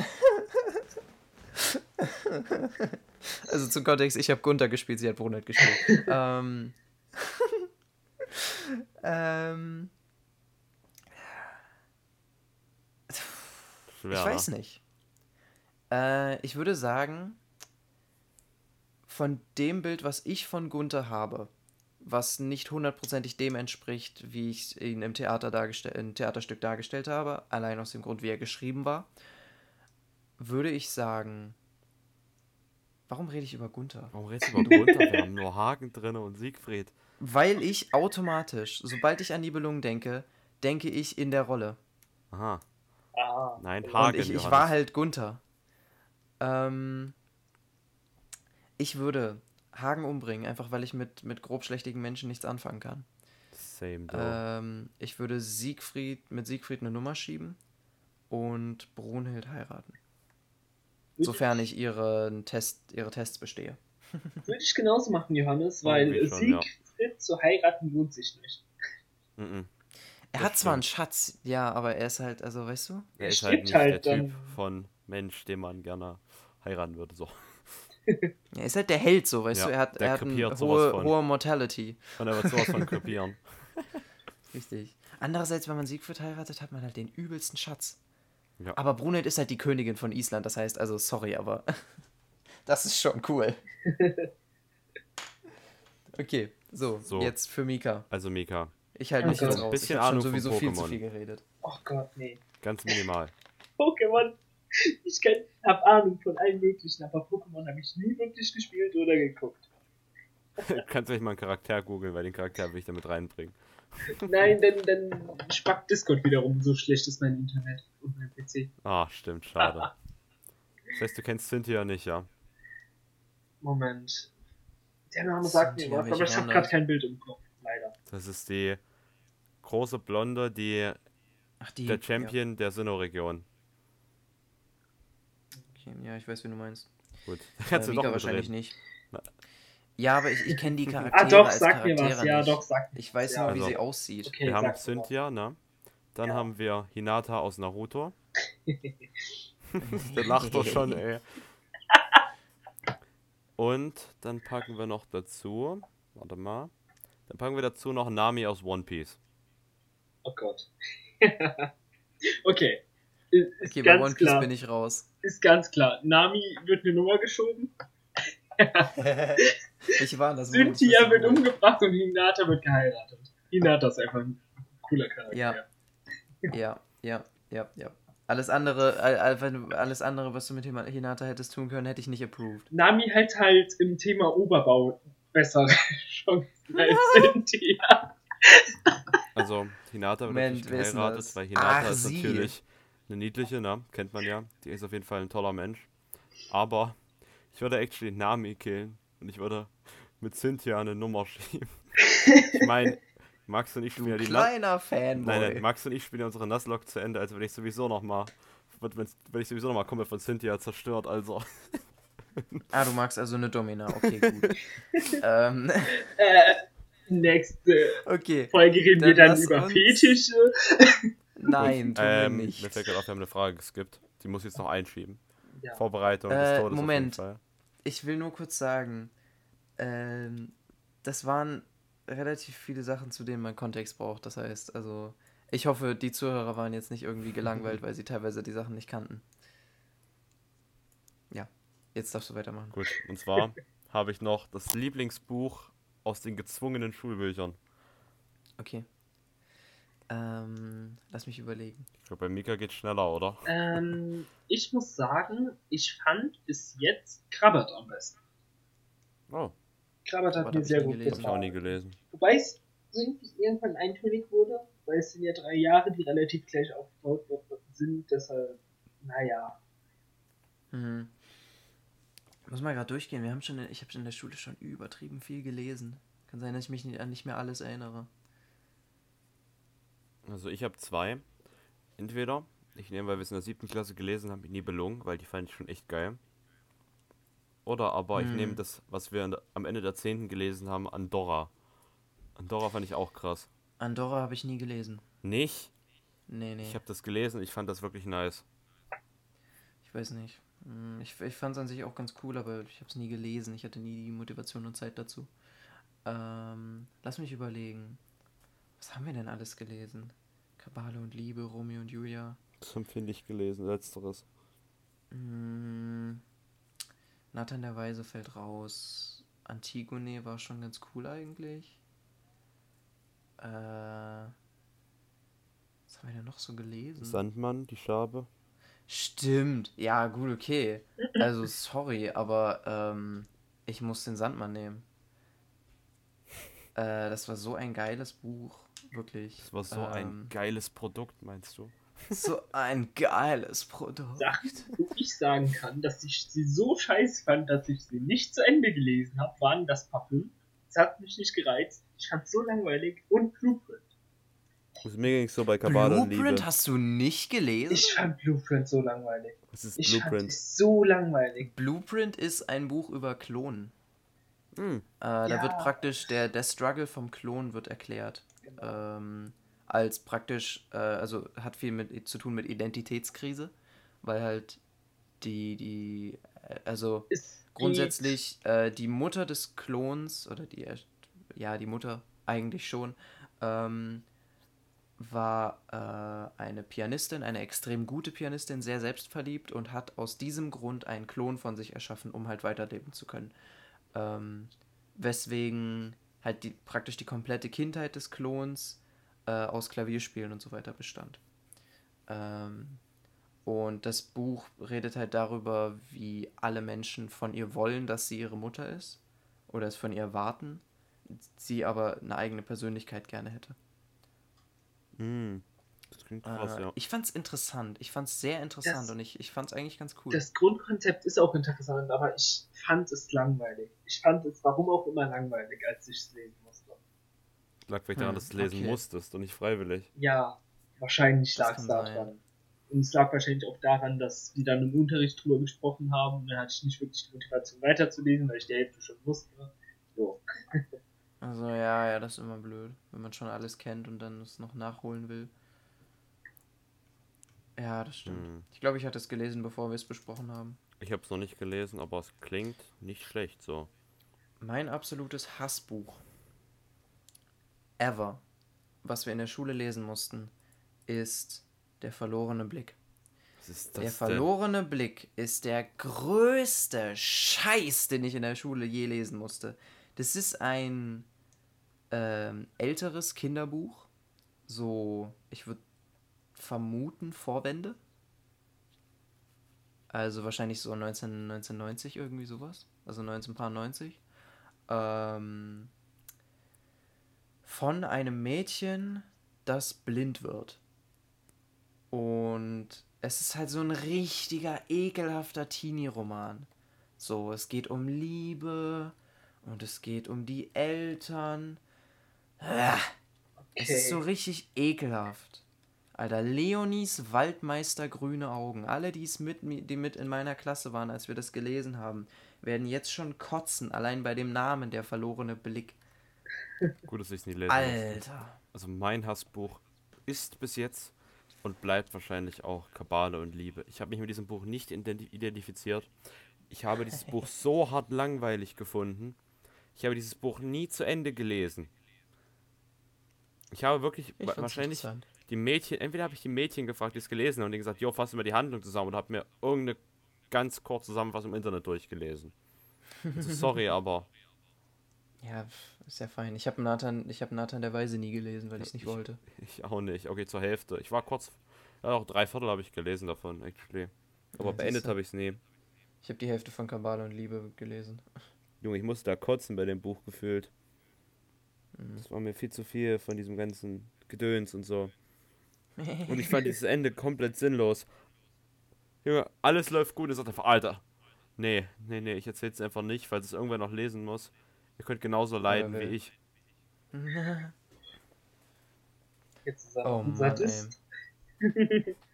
also zum Kontext, ich habe Gunther gespielt, sie hat Brunhild gespielt. [laughs] ähm, ähm, Schwer, ich weiß nicht. Äh, ich würde sagen, von dem Bild, was ich von Gunther habe, was nicht hundertprozentig dem entspricht, wie ich ihn im Theater dargestell im Theaterstück dargestellt habe, allein aus dem Grund, wie er geschrieben war, würde ich sagen. Warum rede ich über Gunther? Warum redest du über Gunther? Wir haben nur Hagen drin und Siegfried. Weil ich automatisch, sobald ich an Nibelungen denke, denke ich in der Rolle. Aha. Ah, Nein, Und Hagen. ich, ich Johannes. war halt Gunther. Ähm, ich würde Hagen umbringen, einfach weil ich mit, mit grobschlächtigen Menschen nichts anfangen kann. Same. Ähm, ich würde Siegfried mit Siegfried eine Nummer schieben und Brunhild heiraten. Sofern ich ihren Test, ihre Tests bestehe. [laughs] Würde ich genauso machen, Johannes, weil schon, ja. Siegfried zu heiraten lohnt sich nicht. Mhm. Er hat zwar einen. Schatz, ja, aber er ist halt, also weißt du? Er ist halt nicht halt der dann. Typ von Mensch, den man gerne heiraten würde. So. [laughs] Er ist halt der Held so, weißt Ja, du? Er hat, der er hat eine hohe, hohe Mortality. Und er wird sowas von krepieren. [laughs] [laughs] Richtig. Andererseits, wenn man Siegfried heiratet, hat man halt den übelsten Schatz. Ja. Aber Brunhild ist halt die Königin von Island, das heißt, also sorry, aber das ist schon cool. okay, so, So. jetzt für Mika. Also Mika, Ich halte Oh mich Gott. jetzt Ein raus. bisschen ich habe schon Ahnung von sowieso viel zu Pokémon. viel geredet. Oh Gott, nee. ganz minimal. [laughs] Pokémon. Ich kenn, hab Ahnung von allen möglichen, aber Pokémon habe ich nie wirklich gespielt oder geguckt. [laughs] Kannst du euch mal einen Charakter googeln, weil den Charakter will ich damit reinbringen. [laughs] Nein, denn dann spackt Discord wiederum, so schlecht ist mein Internet und mein PC. Ah, stimmt, schade. Das heißt, du kennst Cynthia nicht, ja? Moment. Der Name sagt mir was, aber ich habe gerade kein Bild im Kopf. Das ist die große Blonde, die Ach, die. der Champion der Sinnoh-Region. Ja, okay, ja, ich weiß, wie du meinst. Gut, da [laughs] Äh, kannst du Mika doch wahrscheinlich nicht. Na. Ja, aber ich, ich kenne die Charaktere. [laughs] Ah, doch, als sag mir was. Ja, nicht. doch, sag mir. Ich weiß Ja. nur, wie Also. sie aussieht. Okay, Wir haben. Cynthia, ne? Dann Ja. haben wir Hinata aus Naruto. [laughs] Der lacht doch schon, ey. Und dann packen wir noch dazu, warte mal, dann packen wir dazu noch Nami aus One Piece. Oh Gott. [laughs] okay. Ist, ist Okay, bei One Piece klar. bin ich raus. Ist ganz klar. Nami wird eine Nummer geschoben, [laughs] ich war das. Cynthia wird umgebracht und Hinata wird geheiratet. Hinata ist einfach ein cooler Charakter. Ja. Ja, ja, ja, ja. Alles andere, alles andere, was du mit Hinata hättest tun können, hätte ich nicht approved. Nami hat halt im Thema Oberbau bessere [laughs] Chancen als [laughs] Cynthia. Also Hinata wird Moment, natürlich wer ist denn geheiratet, das? weil Hinata Ach, ist sie. natürlich eine niedliche, ne? Kennt man ja. Die ist auf jeden Fall ein toller Mensch. Aber ich würde actually Nami killen und ich würde mit Cynthia eine Nummer schieben. Ich meine, Max und ich spielen Du ja die kleiner Fanboy. Nein, nein, Max und ich spielen unsere Nuzlocke zu Ende, also wenn ich sowieso noch mal wird, wenn ich sowieso noch mal komplett von Cynthia zerstört, also. Ah, du magst also eine Domina. Okay, [laughs] gut. ähm, Äh, nächste okay. Folge reden Dann wir dann über uns- Fetische. Nein, Und, tun ähm, wir Mir nicht. fällt gerade auf, wir haben eine Frage geskippt. Die muss ich jetzt noch einschieben. Ja. Vorbereitung Äh, des Todes Moment. auf jeden Fall. Ich will nur kurz sagen, ähm, das waren relativ viele Sachen, zu denen man Kontext braucht. Das heißt, also, ich hoffe, die Zuhörer waren jetzt nicht irgendwie gelangweilt, [laughs] weil sie teilweise die Sachen nicht kannten. Jetzt darfst du weitermachen. Gut, und zwar [laughs] habe ich noch das Lieblingsbuch aus den gezwungenen Schulbüchern. Okay. Ähm, lass mich überlegen. Ich glaube, bei Mika geht schneller, oder? Ähm, ich muss sagen, ich fand bis jetzt Krabbert am besten. Oh, Krabbert hat Krabbert mir hab sehr gut gelesen. habe ich auch nie gefallen. gelesen. Wobei es irgendwie irgendwann eintönig wurde, weil es sind ja drei Jahre, die relativ gleich aufgebaut sind, deshalb, naja. Mhm. Muss mal gerade durchgehen. Wir haben schon, in- ich habe schon in der Schule schon übertrieben viel gelesen. Kann sein, dass ich mich nicht, an nicht mehr alles erinnere. Also ich habe zwei. Entweder, ich nehme, weil wir es in der siebten Klasse gelesen haben, die Nibelung, weil die fand ich schon echt geil. Oder aber ich Hm. nehme das, was wir der, am Ende der zehnten gelesen haben, Andorra. Andorra fand ich auch krass. Andorra habe ich nie gelesen. Nicht? Nee, nee. Ich habe das gelesen, ich fand das wirklich nice. Ich weiß nicht. Hm, Ich, ich fand es an sich auch ganz cool, aber ich habe es nie gelesen. Ich hatte nie die Motivation und Zeit dazu. Ähm, lass mich überlegen. Was haben wir denn alles gelesen? Kabale und Liebe, Romeo und Julia. Das haben wir nicht gelesen, letzteres. Hm, Nathan der Weise fällt raus. Antigone war schon ganz cool eigentlich. Äh, was haben wir denn noch so gelesen? Sandmann, die Schabe. Stimmt. Ja, gut, okay. Also, sorry, aber ähm, ich muss den Sandmann nehmen. Äh, das war so ein geiles Buch. Wirklich. Das war so ein Ähm, geiles Produkt, meinst du? So ein geiles Produkt. Sachen, wo ich sagen kann, dass ich sie so scheiß fand, dass ich sie nicht zu Ende gelesen habe, waren das Parfüm, Es hat mich nicht gereizt. Ich fand es so langweilig. Und Blueprint. Also mir ging so bei Kabale und Blueprint Liebe. hast du nicht gelesen? Ich fand Blueprint so langweilig. Was ist Ich fand Blueprint? es so langweilig. Blueprint ist ein Buch über Klonen. Hm. Äh, Da Ja. wird praktisch der, der Struggle vom Klon wird erklärt. Genau. Ähm, als praktisch, äh, also hat viel mit zu tun mit Identitätskrise, weil halt die, die, äh, also Es grundsätzlich äh, die Mutter des Klons, oder die, ja, die Mutter eigentlich schon, ähm, war äh, eine Pianistin, eine extrem gute Pianistin, sehr selbstverliebt und hat aus diesem Grund einen Klon von sich erschaffen, um halt weiterleben zu können. Ähm, weswegen halt die, praktisch die komplette Kindheit des Klons äh, aus Klavierspielen und so weiter bestand. Ähm, und das Buch redet halt darüber, wie alle Menschen von ihr wollen, dass sie ihre Mutter ist oder es von ihr erwarten, sie aber eine eigene Persönlichkeit gerne hätte. Hm. Das klingt krass, Äh, ja. Ich fand's interessant. Ich fand's sehr interessant Das- und ich, ich fand's eigentlich ganz cool. Das Grundkonzept ist auch interessant, aber ich fand es langweilig. Ich fand es, warum auch immer, langweilig, als ich es lesen musste. Lag vielleicht daran, Hm, dass du es lesen okay. musstest und nicht freiwillig. Ja, wahrscheinlich lag es daran. Und es lag wahrscheinlich auch daran, dass die dann im Unterricht drüber gesprochen haben und dann hatte ich nicht wirklich die Motivation weiterzulesen, weil ich die Hälfte schon wusste. So. [laughs] Also ja, ja, das ist immer blöd, wenn man schon alles kennt und dann es noch nachholen will. Ja, das stimmt. Hm. Ich glaube, ich hatte es gelesen, bevor wir es besprochen haben. Ich habe es noch nicht gelesen, aber es klingt nicht schlecht so. Mein absolutes Hassbuch ever, was wir in der Schule lesen mussten, ist Der verlorene Blick. Was ist Der das denn? verlorene Blick ist der größte Scheiß, den ich in der Schule je lesen musste. Das ist ein ähm, älteres Kinderbuch. So, ich würde vermuten, Vorwände. Also wahrscheinlich so 19, 1990 irgendwie sowas. Also 1990. Ähm, von einem Mädchen, das blind wird. Und es ist halt so ein richtiger, ekelhafter Teenie-Roman. So, es geht um Liebe und es geht um die Eltern. Es ist so richtig ekelhaft. Alter, Leonis Waldmeister grüne Augen. Alle, die's mit, mi- die mit in meiner Klasse waren, als wir das gelesen haben, werden jetzt schon kotzen, allein bei dem Namen, der verlorene Blick. Gut, dass ich es nie lesen musste. Alter. Also mein Hassbuch ist bis jetzt und bleibt wahrscheinlich auch Kabale und Liebe. Ich habe mich mit diesem Buch nicht identi identifiziert. Ich habe dieses Buch [laughs] so hart langweilig gefunden. Ich habe dieses Buch nie zu Ende gelesen. Ich habe wirklich Ich wahrscheinlich die Mädchen, entweder habe ich die Mädchen gefragt, die es gelesen haben und denen gesagt, jo, fass mal die Handlung zusammen und habe mir irgendeine ganz kurze Zusammenfassung im Internet durchgelesen. Also [laughs] sorry, aber Ja, ist ja fein. Ich habe Nathan, ich habe Nathan der Weise nie gelesen, weil ich es nicht Ich- wollte. ich auch nicht. Okay, zur Hälfte. Ich war kurz, ja, auch drei Viertel habe ich gelesen davon, actually. Aber Ja, beendet habe ich es nie. Ich habe die Hälfte von Kabale und Liebe gelesen. Junge, ich musste da kotzen bei dem Buch gefühlt. Mhm. Das war mir viel zu viel von diesem ganzen Gedöns und so. [laughs] Und ich fand dieses Ende komplett sinnlos. Junge, alles läuft gut. Ich sagte einfach, Alter. Nee, nee, nee, ich erzähl's einfach nicht, falls es irgendwer noch lesen muss. Ihr könnt genauso leiden wie will. ich. [laughs] Jetzt ist er oh Mann, Sadist. ey. [laughs]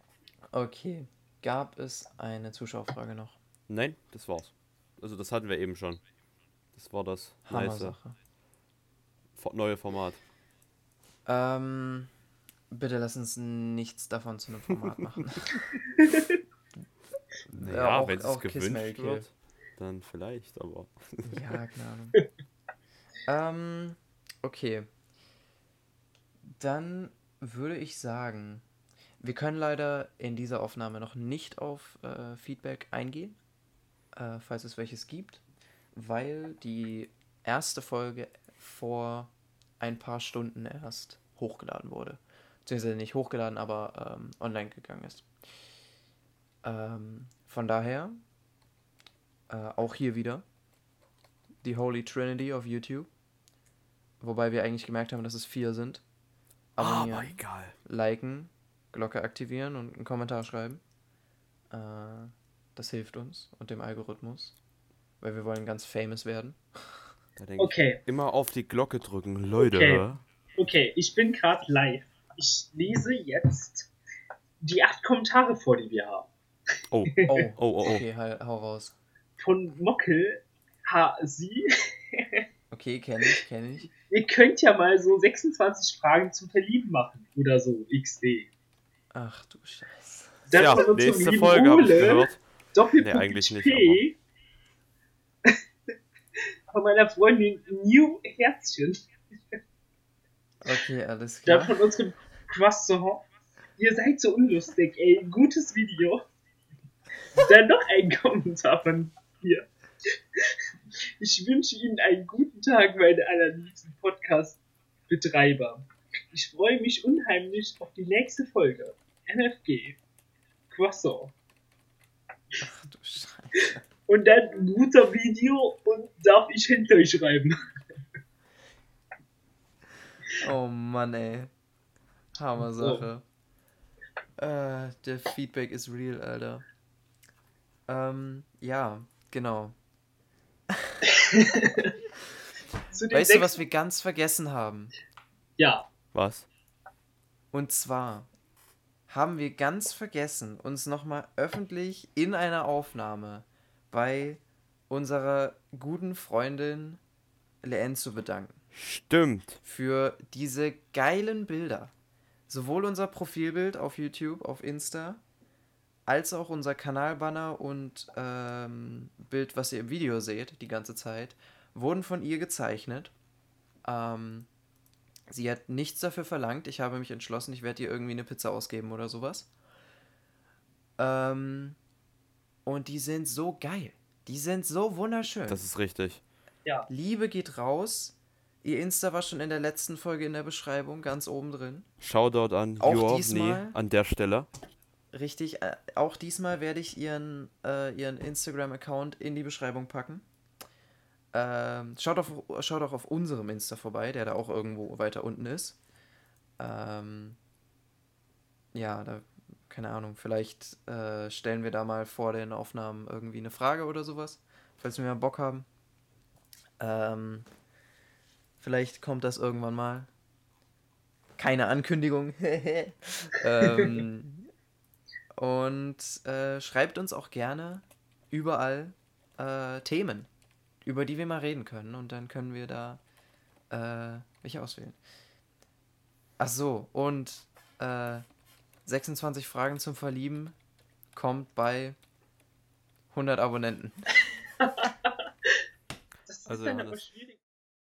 Okay. Gab es eine Zuschauerfrage noch? Nein, das war's. Also das hatten wir eben schon. Das war das nice Hammer-Sache. Neue Format. Ähm, bitte lass uns nichts davon zu einem Format [laughs] machen. Naja, auch- wenn es gewünscht wird, dann vielleicht, aber. ja, [laughs] keine Ahnung. ähm, okay. Dann würde ich sagen, wir können leider in dieser Aufnahme noch nicht auf äh, Feedback eingehen, äh, falls es welches gibt, weil die erste Folge vor ein paar Stunden erst hochgeladen wurde. Beziehungsweise nicht hochgeladen, aber ähm, online gegangen ist. Ähm, von daher, äh, auch hier wieder, die Holy Trinity auf YouTube. Wobei wir eigentlich gemerkt haben, dass es vier sind. Abonnieren, Aber egal. liken, Glocke aktivieren und einen Kommentar schreiben. Äh, das hilft uns und dem Algorithmus. Weil wir wollen ganz famous werden. [laughs] Da denke Okay. ich, immer auf die Glocke drücken, Leute. Okay. Okay, ich bin gerade live. Ich lese jetzt die acht Kommentare vor, die wir haben. Oh, [laughs] Oh, oh, oh, oh. okay, hau hau raus. Von Mockel H. Sie. [laughs] Okay, kenne ich, kenne ich. Ihr könnt ja mal so 26 Fragen zum Verlieben machen oder so, XD. Ach du Scheiße. Dann ja, nächste Folge habe ich gehört. Doppelpunkt Nee, eigentlich nicht, P. von meiner Freundin New Herzchen. Okay, alles Dann klar. von unserem Croissant. Ihr seid so unlustig, ey. Gutes Video. Dann noch ein Kommentar von mir. Ich wünsche Ihnen einen guten Tag, meine allerliebsten Podcast-Betreiber. Ich freue mich unheimlich auf die nächste Folge. MFG. Croissant. Ach du Scheiße. Und dann ein guter Video und darf ich hinter euch schreiben. Oh Mann, ey. Hammer Sache. Äh, der Feedback ist real, Alter. Ähm, ja, genau. Weißt du, was wir ganz vergessen haben? Ja. Was? Und zwar haben wir ganz vergessen, uns nochmal öffentlich in einer Aufnahme bei unserer guten Freundin Leen zu bedanken. Stimmt. Für diese geilen Bilder. Sowohl unser Profilbild auf YouTube, auf Insta, als auch unser Kanalbanner und ähm, Bild, was ihr im Video seht, die ganze Zeit, wurden von ihr gezeichnet. Ähm, sie hat nichts dafür verlangt. Ich habe mich entschlossen, ich werde ihr irgendwie eine Pizza ausgeben oder sowas. Ähm, und die sind so geil. Die sind so wunderschön. Das ist richtig. Liebe geht raus. Ihr Insta war schon in der letzten Folge in der Beschreibung, ganz oben drin. Shoutout an Auch diesmal? an der Stelle. Richtig, äh, auch diesmal werde ich ihren, äh, ihren Instagram-Account in die Beschreibung packen. Ähm, schaut, auf, schaut auch auf unserem Insta vorbei, der da auch irgendwo weiter unten ist. Ähm, ja, da, keine Ahnung, vielleicht äh, stellen wir da mal vor den Aufnahmen irgendwie eine Frage oder sowas, falls wir mal Bock haben. Ähm, vielleicht kommt das irgendwann mal. Keine Ankündigung. [laughs] ähm, und äh, schreibt uns auch gerne überall äh, Themen, über die wir mal reden können. Und dann können wir da äh, welche auswählen. Ach so, und äh, 26 Fragen zum Verlieben kommt bei 100 Abonnenten. [laughs] Das ist Also, Johannes. aber schwierig.